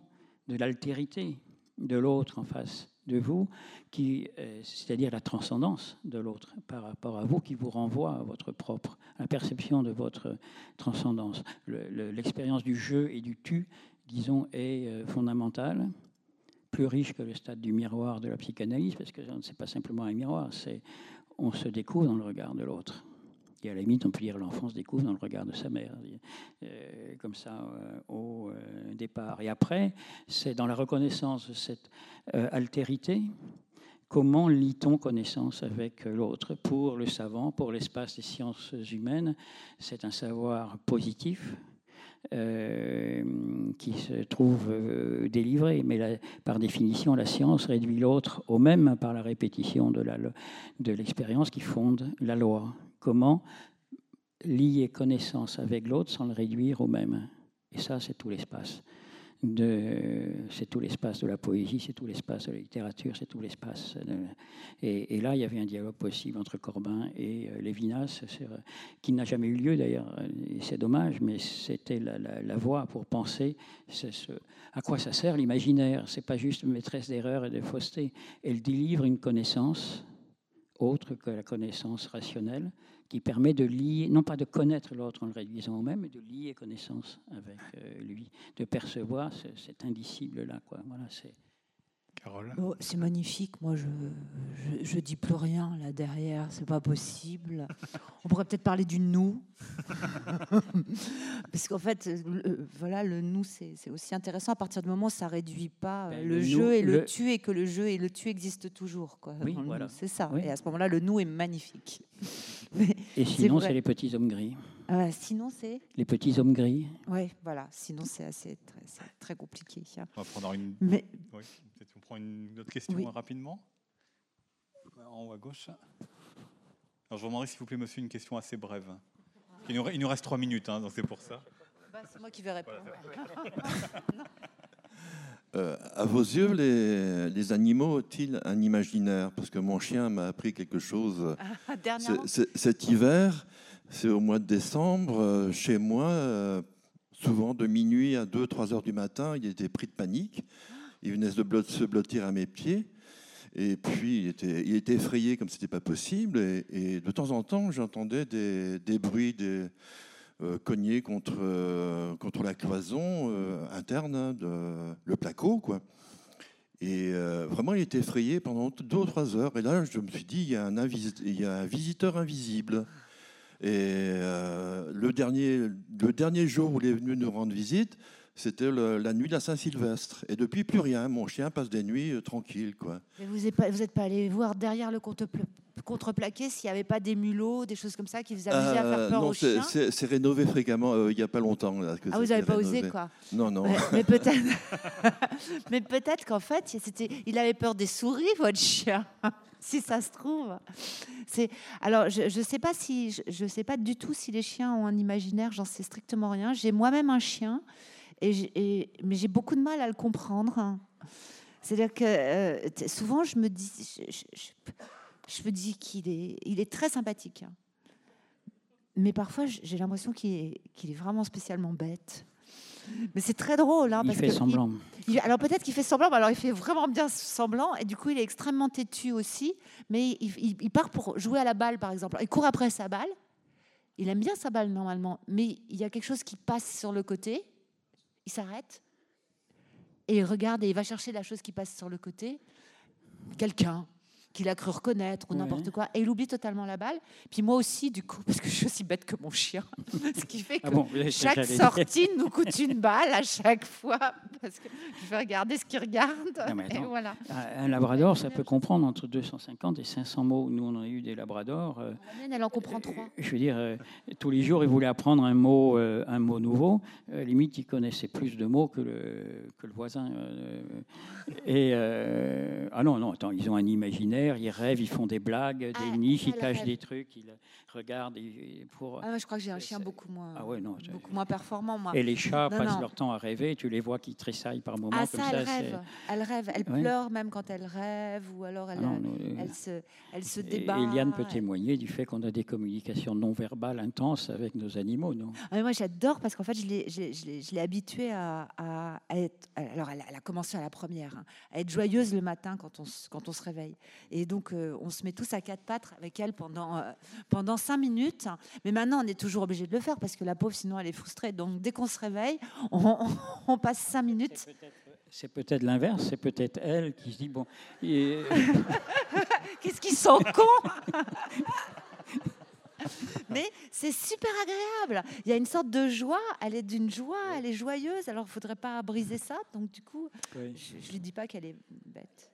de l'altérité de l'autre en face de vous, qui, euh, c'est-à-dire la transcendance de l'autre par rapport à vous, qui vous renvoie à votre propre, à la perception de votre transcendance. L'expérience du jeu et du tu, disons, est euh, fondamentale, plus riche que le stade du miroir de la psychanalyse, parce que ce n'est pas simplement un miroir, c'est on se découvre dans le regard de l'autre. Et à la limite, on peut dire l'enfant se découvre dans le regard de sa mère, euh, comme ça euh, au euh, départ. Et après, c'est dans la reconnaissance de cette altérité, comment lit-on connaissance avec l'autre Pour le savant, pour l'espace des sciences humaines, c'est un savoir positif. Qui se trouve délivré, mais par définition, la science réduit l'autre au même par la répétition de l'expérience qui fonde la loi comment lier connaissance avec l'autre sans le réduire au même? Et ça, c'est tout l'espace. C'est tout l'espace de la poésie, c'est tout l'espace de la littérature, c'est tout l'espace. Et, là, il y avait un dialogue possible entre Corbin et euh, Lévinas, qui n'a jamais eu lieu d'ailleurs, et c'est dommage, mais c'était la, voie pour penser à quoi ça sert l'imaginaire. C'est pas juste maîtresse d'erreur et de fausseté. Elle délivre une connaissance autre que la connaissance rationnelle, qui permet de lier, non pas de connaître l'autre en le réduisant au même, mais de lier connaissance avec euh, lui, de percevoir cet indicible-là. Voilà, c'est Oh, c'est magnifique. Moi, je, je, dis plus rien là derrière. C'est pas possible. On pourrait peut-être parler du nous, parce qu'en fait, le, voilà, le nous, c'est aussi intéressant à partir du moment où ça réduit pas ben, le, jeu et le, tu et que le jeu et le tu existent toujours. Quoi. Oui, voilà. C'est ça. Et à ce moment-là, le nous est magnifique. et sinon, c'est les petits hommes gris. Ah sinon, c'est Les petits hommes gris. Oui, voilà. Sinon, c'est assez très, très compliqué. On va prendre une. Mais... Oui, peut-être on prend une autre question rapidement. En haut à gauche. Alors, je vous demanderai, s'il vous plaît, monsieur, une question assez brève. Il nous, il nous reste trois minutes, hein, donc c'est pour ça. Bah, c'est moi qui vais répondre. Euh, à vos yeux, les, les animaux ont-ils un imaginaire? Parce que mon chien m'a appris quelque chose ah, cet hiver. C'est au mois de décembre, euh, chez moi, euh, souvent de minuit à 2-3 heures du matin, il était pris de panique. Il venait se blottir à mes pieds. Et puis, il était, effrayé comme ce n'était pas possible. Et, de temps en temps, j'entendais des, bruits des, euh, cognés contre, contre la cloison interne, hein, le placo. Quoi. Et vraiment, il était effrayé pendant deux ou trois heures. Et là, je me suis dit, il y a un visiteur invisible. Et euh, le, dernier, le dernier jour où il est venu nous rendre visite, c'était la nuit de la Saint-Sylvestre. Et depuis, plus rien. Mon chien passe des nuits euh, tranquilles. Quoi. Mais vous n'êtes pas, pas allé voir derrière le contreplaqué s'il n'y avait pas des mulots, des choses comme ça qui vous amusaient à faire euh, peur non, aux chiens c'est rénové fréquemment il n'y a pas longtemps. ah, vous n'avez pas osé, quoi Non, non. mais mais peut-être qu'en fait, il avait peur des souris, votre chien si ça se trouve. C'est alors je ne sais pas si je, sais pas du tout si les chiens ont un imaginaire, j'en sais strictement rien. J'ai moi-même un chien et, mais j'ai beaucoup de mal à le comprendre. C'est-à-dire que euh, souvent je me dis je, me dis qu'il est il est très sympathique. Mais parfois, j'ai l'impression qu'il est, qu'il est vraiment spécialement bête. Mais c'est très drôle. Hein, il fait semblant. alors peut-être qu'il fait semblant, mais alors il fait vraiment bien semblant. Et du coup, il est extrêmement têtu aussi. Mais il, part pour jouer à la balle, par exemple. Il court après sa balle. Il aime bien sa balle normalement, mais il y a quelque chose qui passe sur le côté. Il s'arrête et il regarde et il va chercher la chose qui passe sur le côté. Quelqu'un qu'il a cru reconnaître ou Ouais. n'importe quoi. Et il oublie totalement la balle. Puis moi aussi, du coup, parce que je suis aussi bête que mon chien. Ce qui fait que Ah bon, chaque sortie nous coûte une balle à chaque fois. Parce que je vais regarder ce qu'il regarde. Non, mais et attends. voilà. Un labrador, ça peut comprendre entre 250 et 500 mots. Nous, on a eu des labradors. euh, elle en comprend trois. Je veux dire, euh, tous les jours, ils voulaient apprendre un mot, euh, un mot nouveau. Euh, limite, ils connaissaient plus de mots que le, que le voisin. Euh, et euh, ah non, non, attends, ils ont un imaginaire, ils rêvent, ils font des blagues, des Ah, niches, ils cachent rêve. des trucs, ils regardent pour. Ah, moi, je crois que j'ai un C'est- chien beaucoup moins, Ah ouais, non. beaucoup moins performant, moi. Et les chats Non, passent non. leur temps à rêver. Tu les vois qui tressaillent par moments Ah, comme ça, elle ça. rêve. Elle rêve. Elle Ouais. pleure même quand elle rêve, ou alors elle, Ah non, euh, elle se, elle se Et. Eliane peut témoigner du fait qu'on a des communications non verbales intenses avec nos animaux, non? Ah, mais moi, j'adore parce qu'en fait, je l'ai, habituée à, à- être. Alors, elle, a- elle a commencé à la première, hein, à être joyeuse le matin quand on, se- quand on se réveille. Et donc, euh, on se met tous à quatre pattes avec elle pendant, euh, pendant cinq minutes. Mais maintenant, on est toujours obligé de le faire parce que la pauvre, sinon, elle est frustrée. Donc, dès qu'on se réveille, on, on- on passe cinq minutes. C'est peut-être l'inverse, c'est peut-être elle qui se dit bon. et- Qu'est-ce qu'ils sont cons? Mais c'est super agréable. Il y a une sorte de joie. Elle est d'une joie, elle est joyeuse. Alors, il ne faudrait pas briser ça. Donc, du coup, Oui. je ne lui dis pas qu'elle est bête.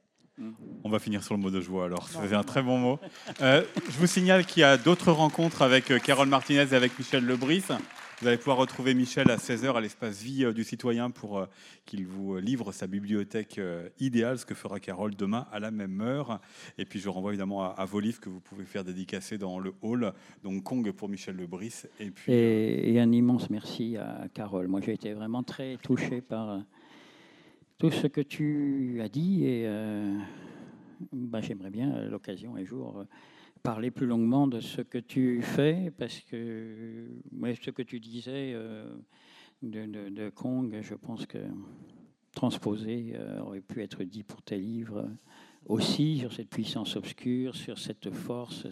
On va finir sur le mot de joie alors. C'est un très bon mot. Euh, je vous signale qu'il y a d'autres rencontres avec euh, Carole Martinez et avec Michel Lebris. Vous allez pouvoir retrouver Michel à 16h à l'espace Vie euh, du citoyen pour euh, qu'il vous euh, livre sa bibliothèque idéale, ce que fera Carole demain à la même heure. Et puis je renvoie évidemment à, à vos livres que vous pouvez faire dédicacer dans le hall. Donc Kong pour Michel Lebris. Et puis Et, et un immense merci à Carole. Moi, j'ai été vraiment très touché par tout ce que tu as dit et euh, bah, j'aimerais bien l'occasion un jour parler plus longuement de ce que tu fais parce que ce que tu disais euh, de Kong, je pense que transposé euh, aurait pu être dit pour tes livres aussi sur cette puissance obscure, sur cette force.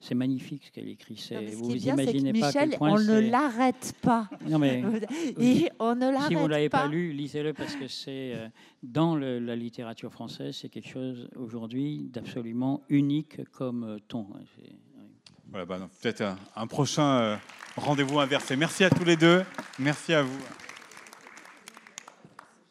C'est- magnifique ce qu'elle écrit. Ce vous vous bien, que imaginez pas à quel Michel, point on ne l'arrête pas. non, mais Et on ne l'arrête si vous ne l'avez pas. pas lu, lisez-le parce que c'est euh, dans le- la littérature française, c'est quelque chose aujourd'hui d'absolument unique comme euh, ton. oui. voilà, bah, peut-être un, un prochain euh, rendez-vous inversé. Merci à tous les deux. Merci à vous.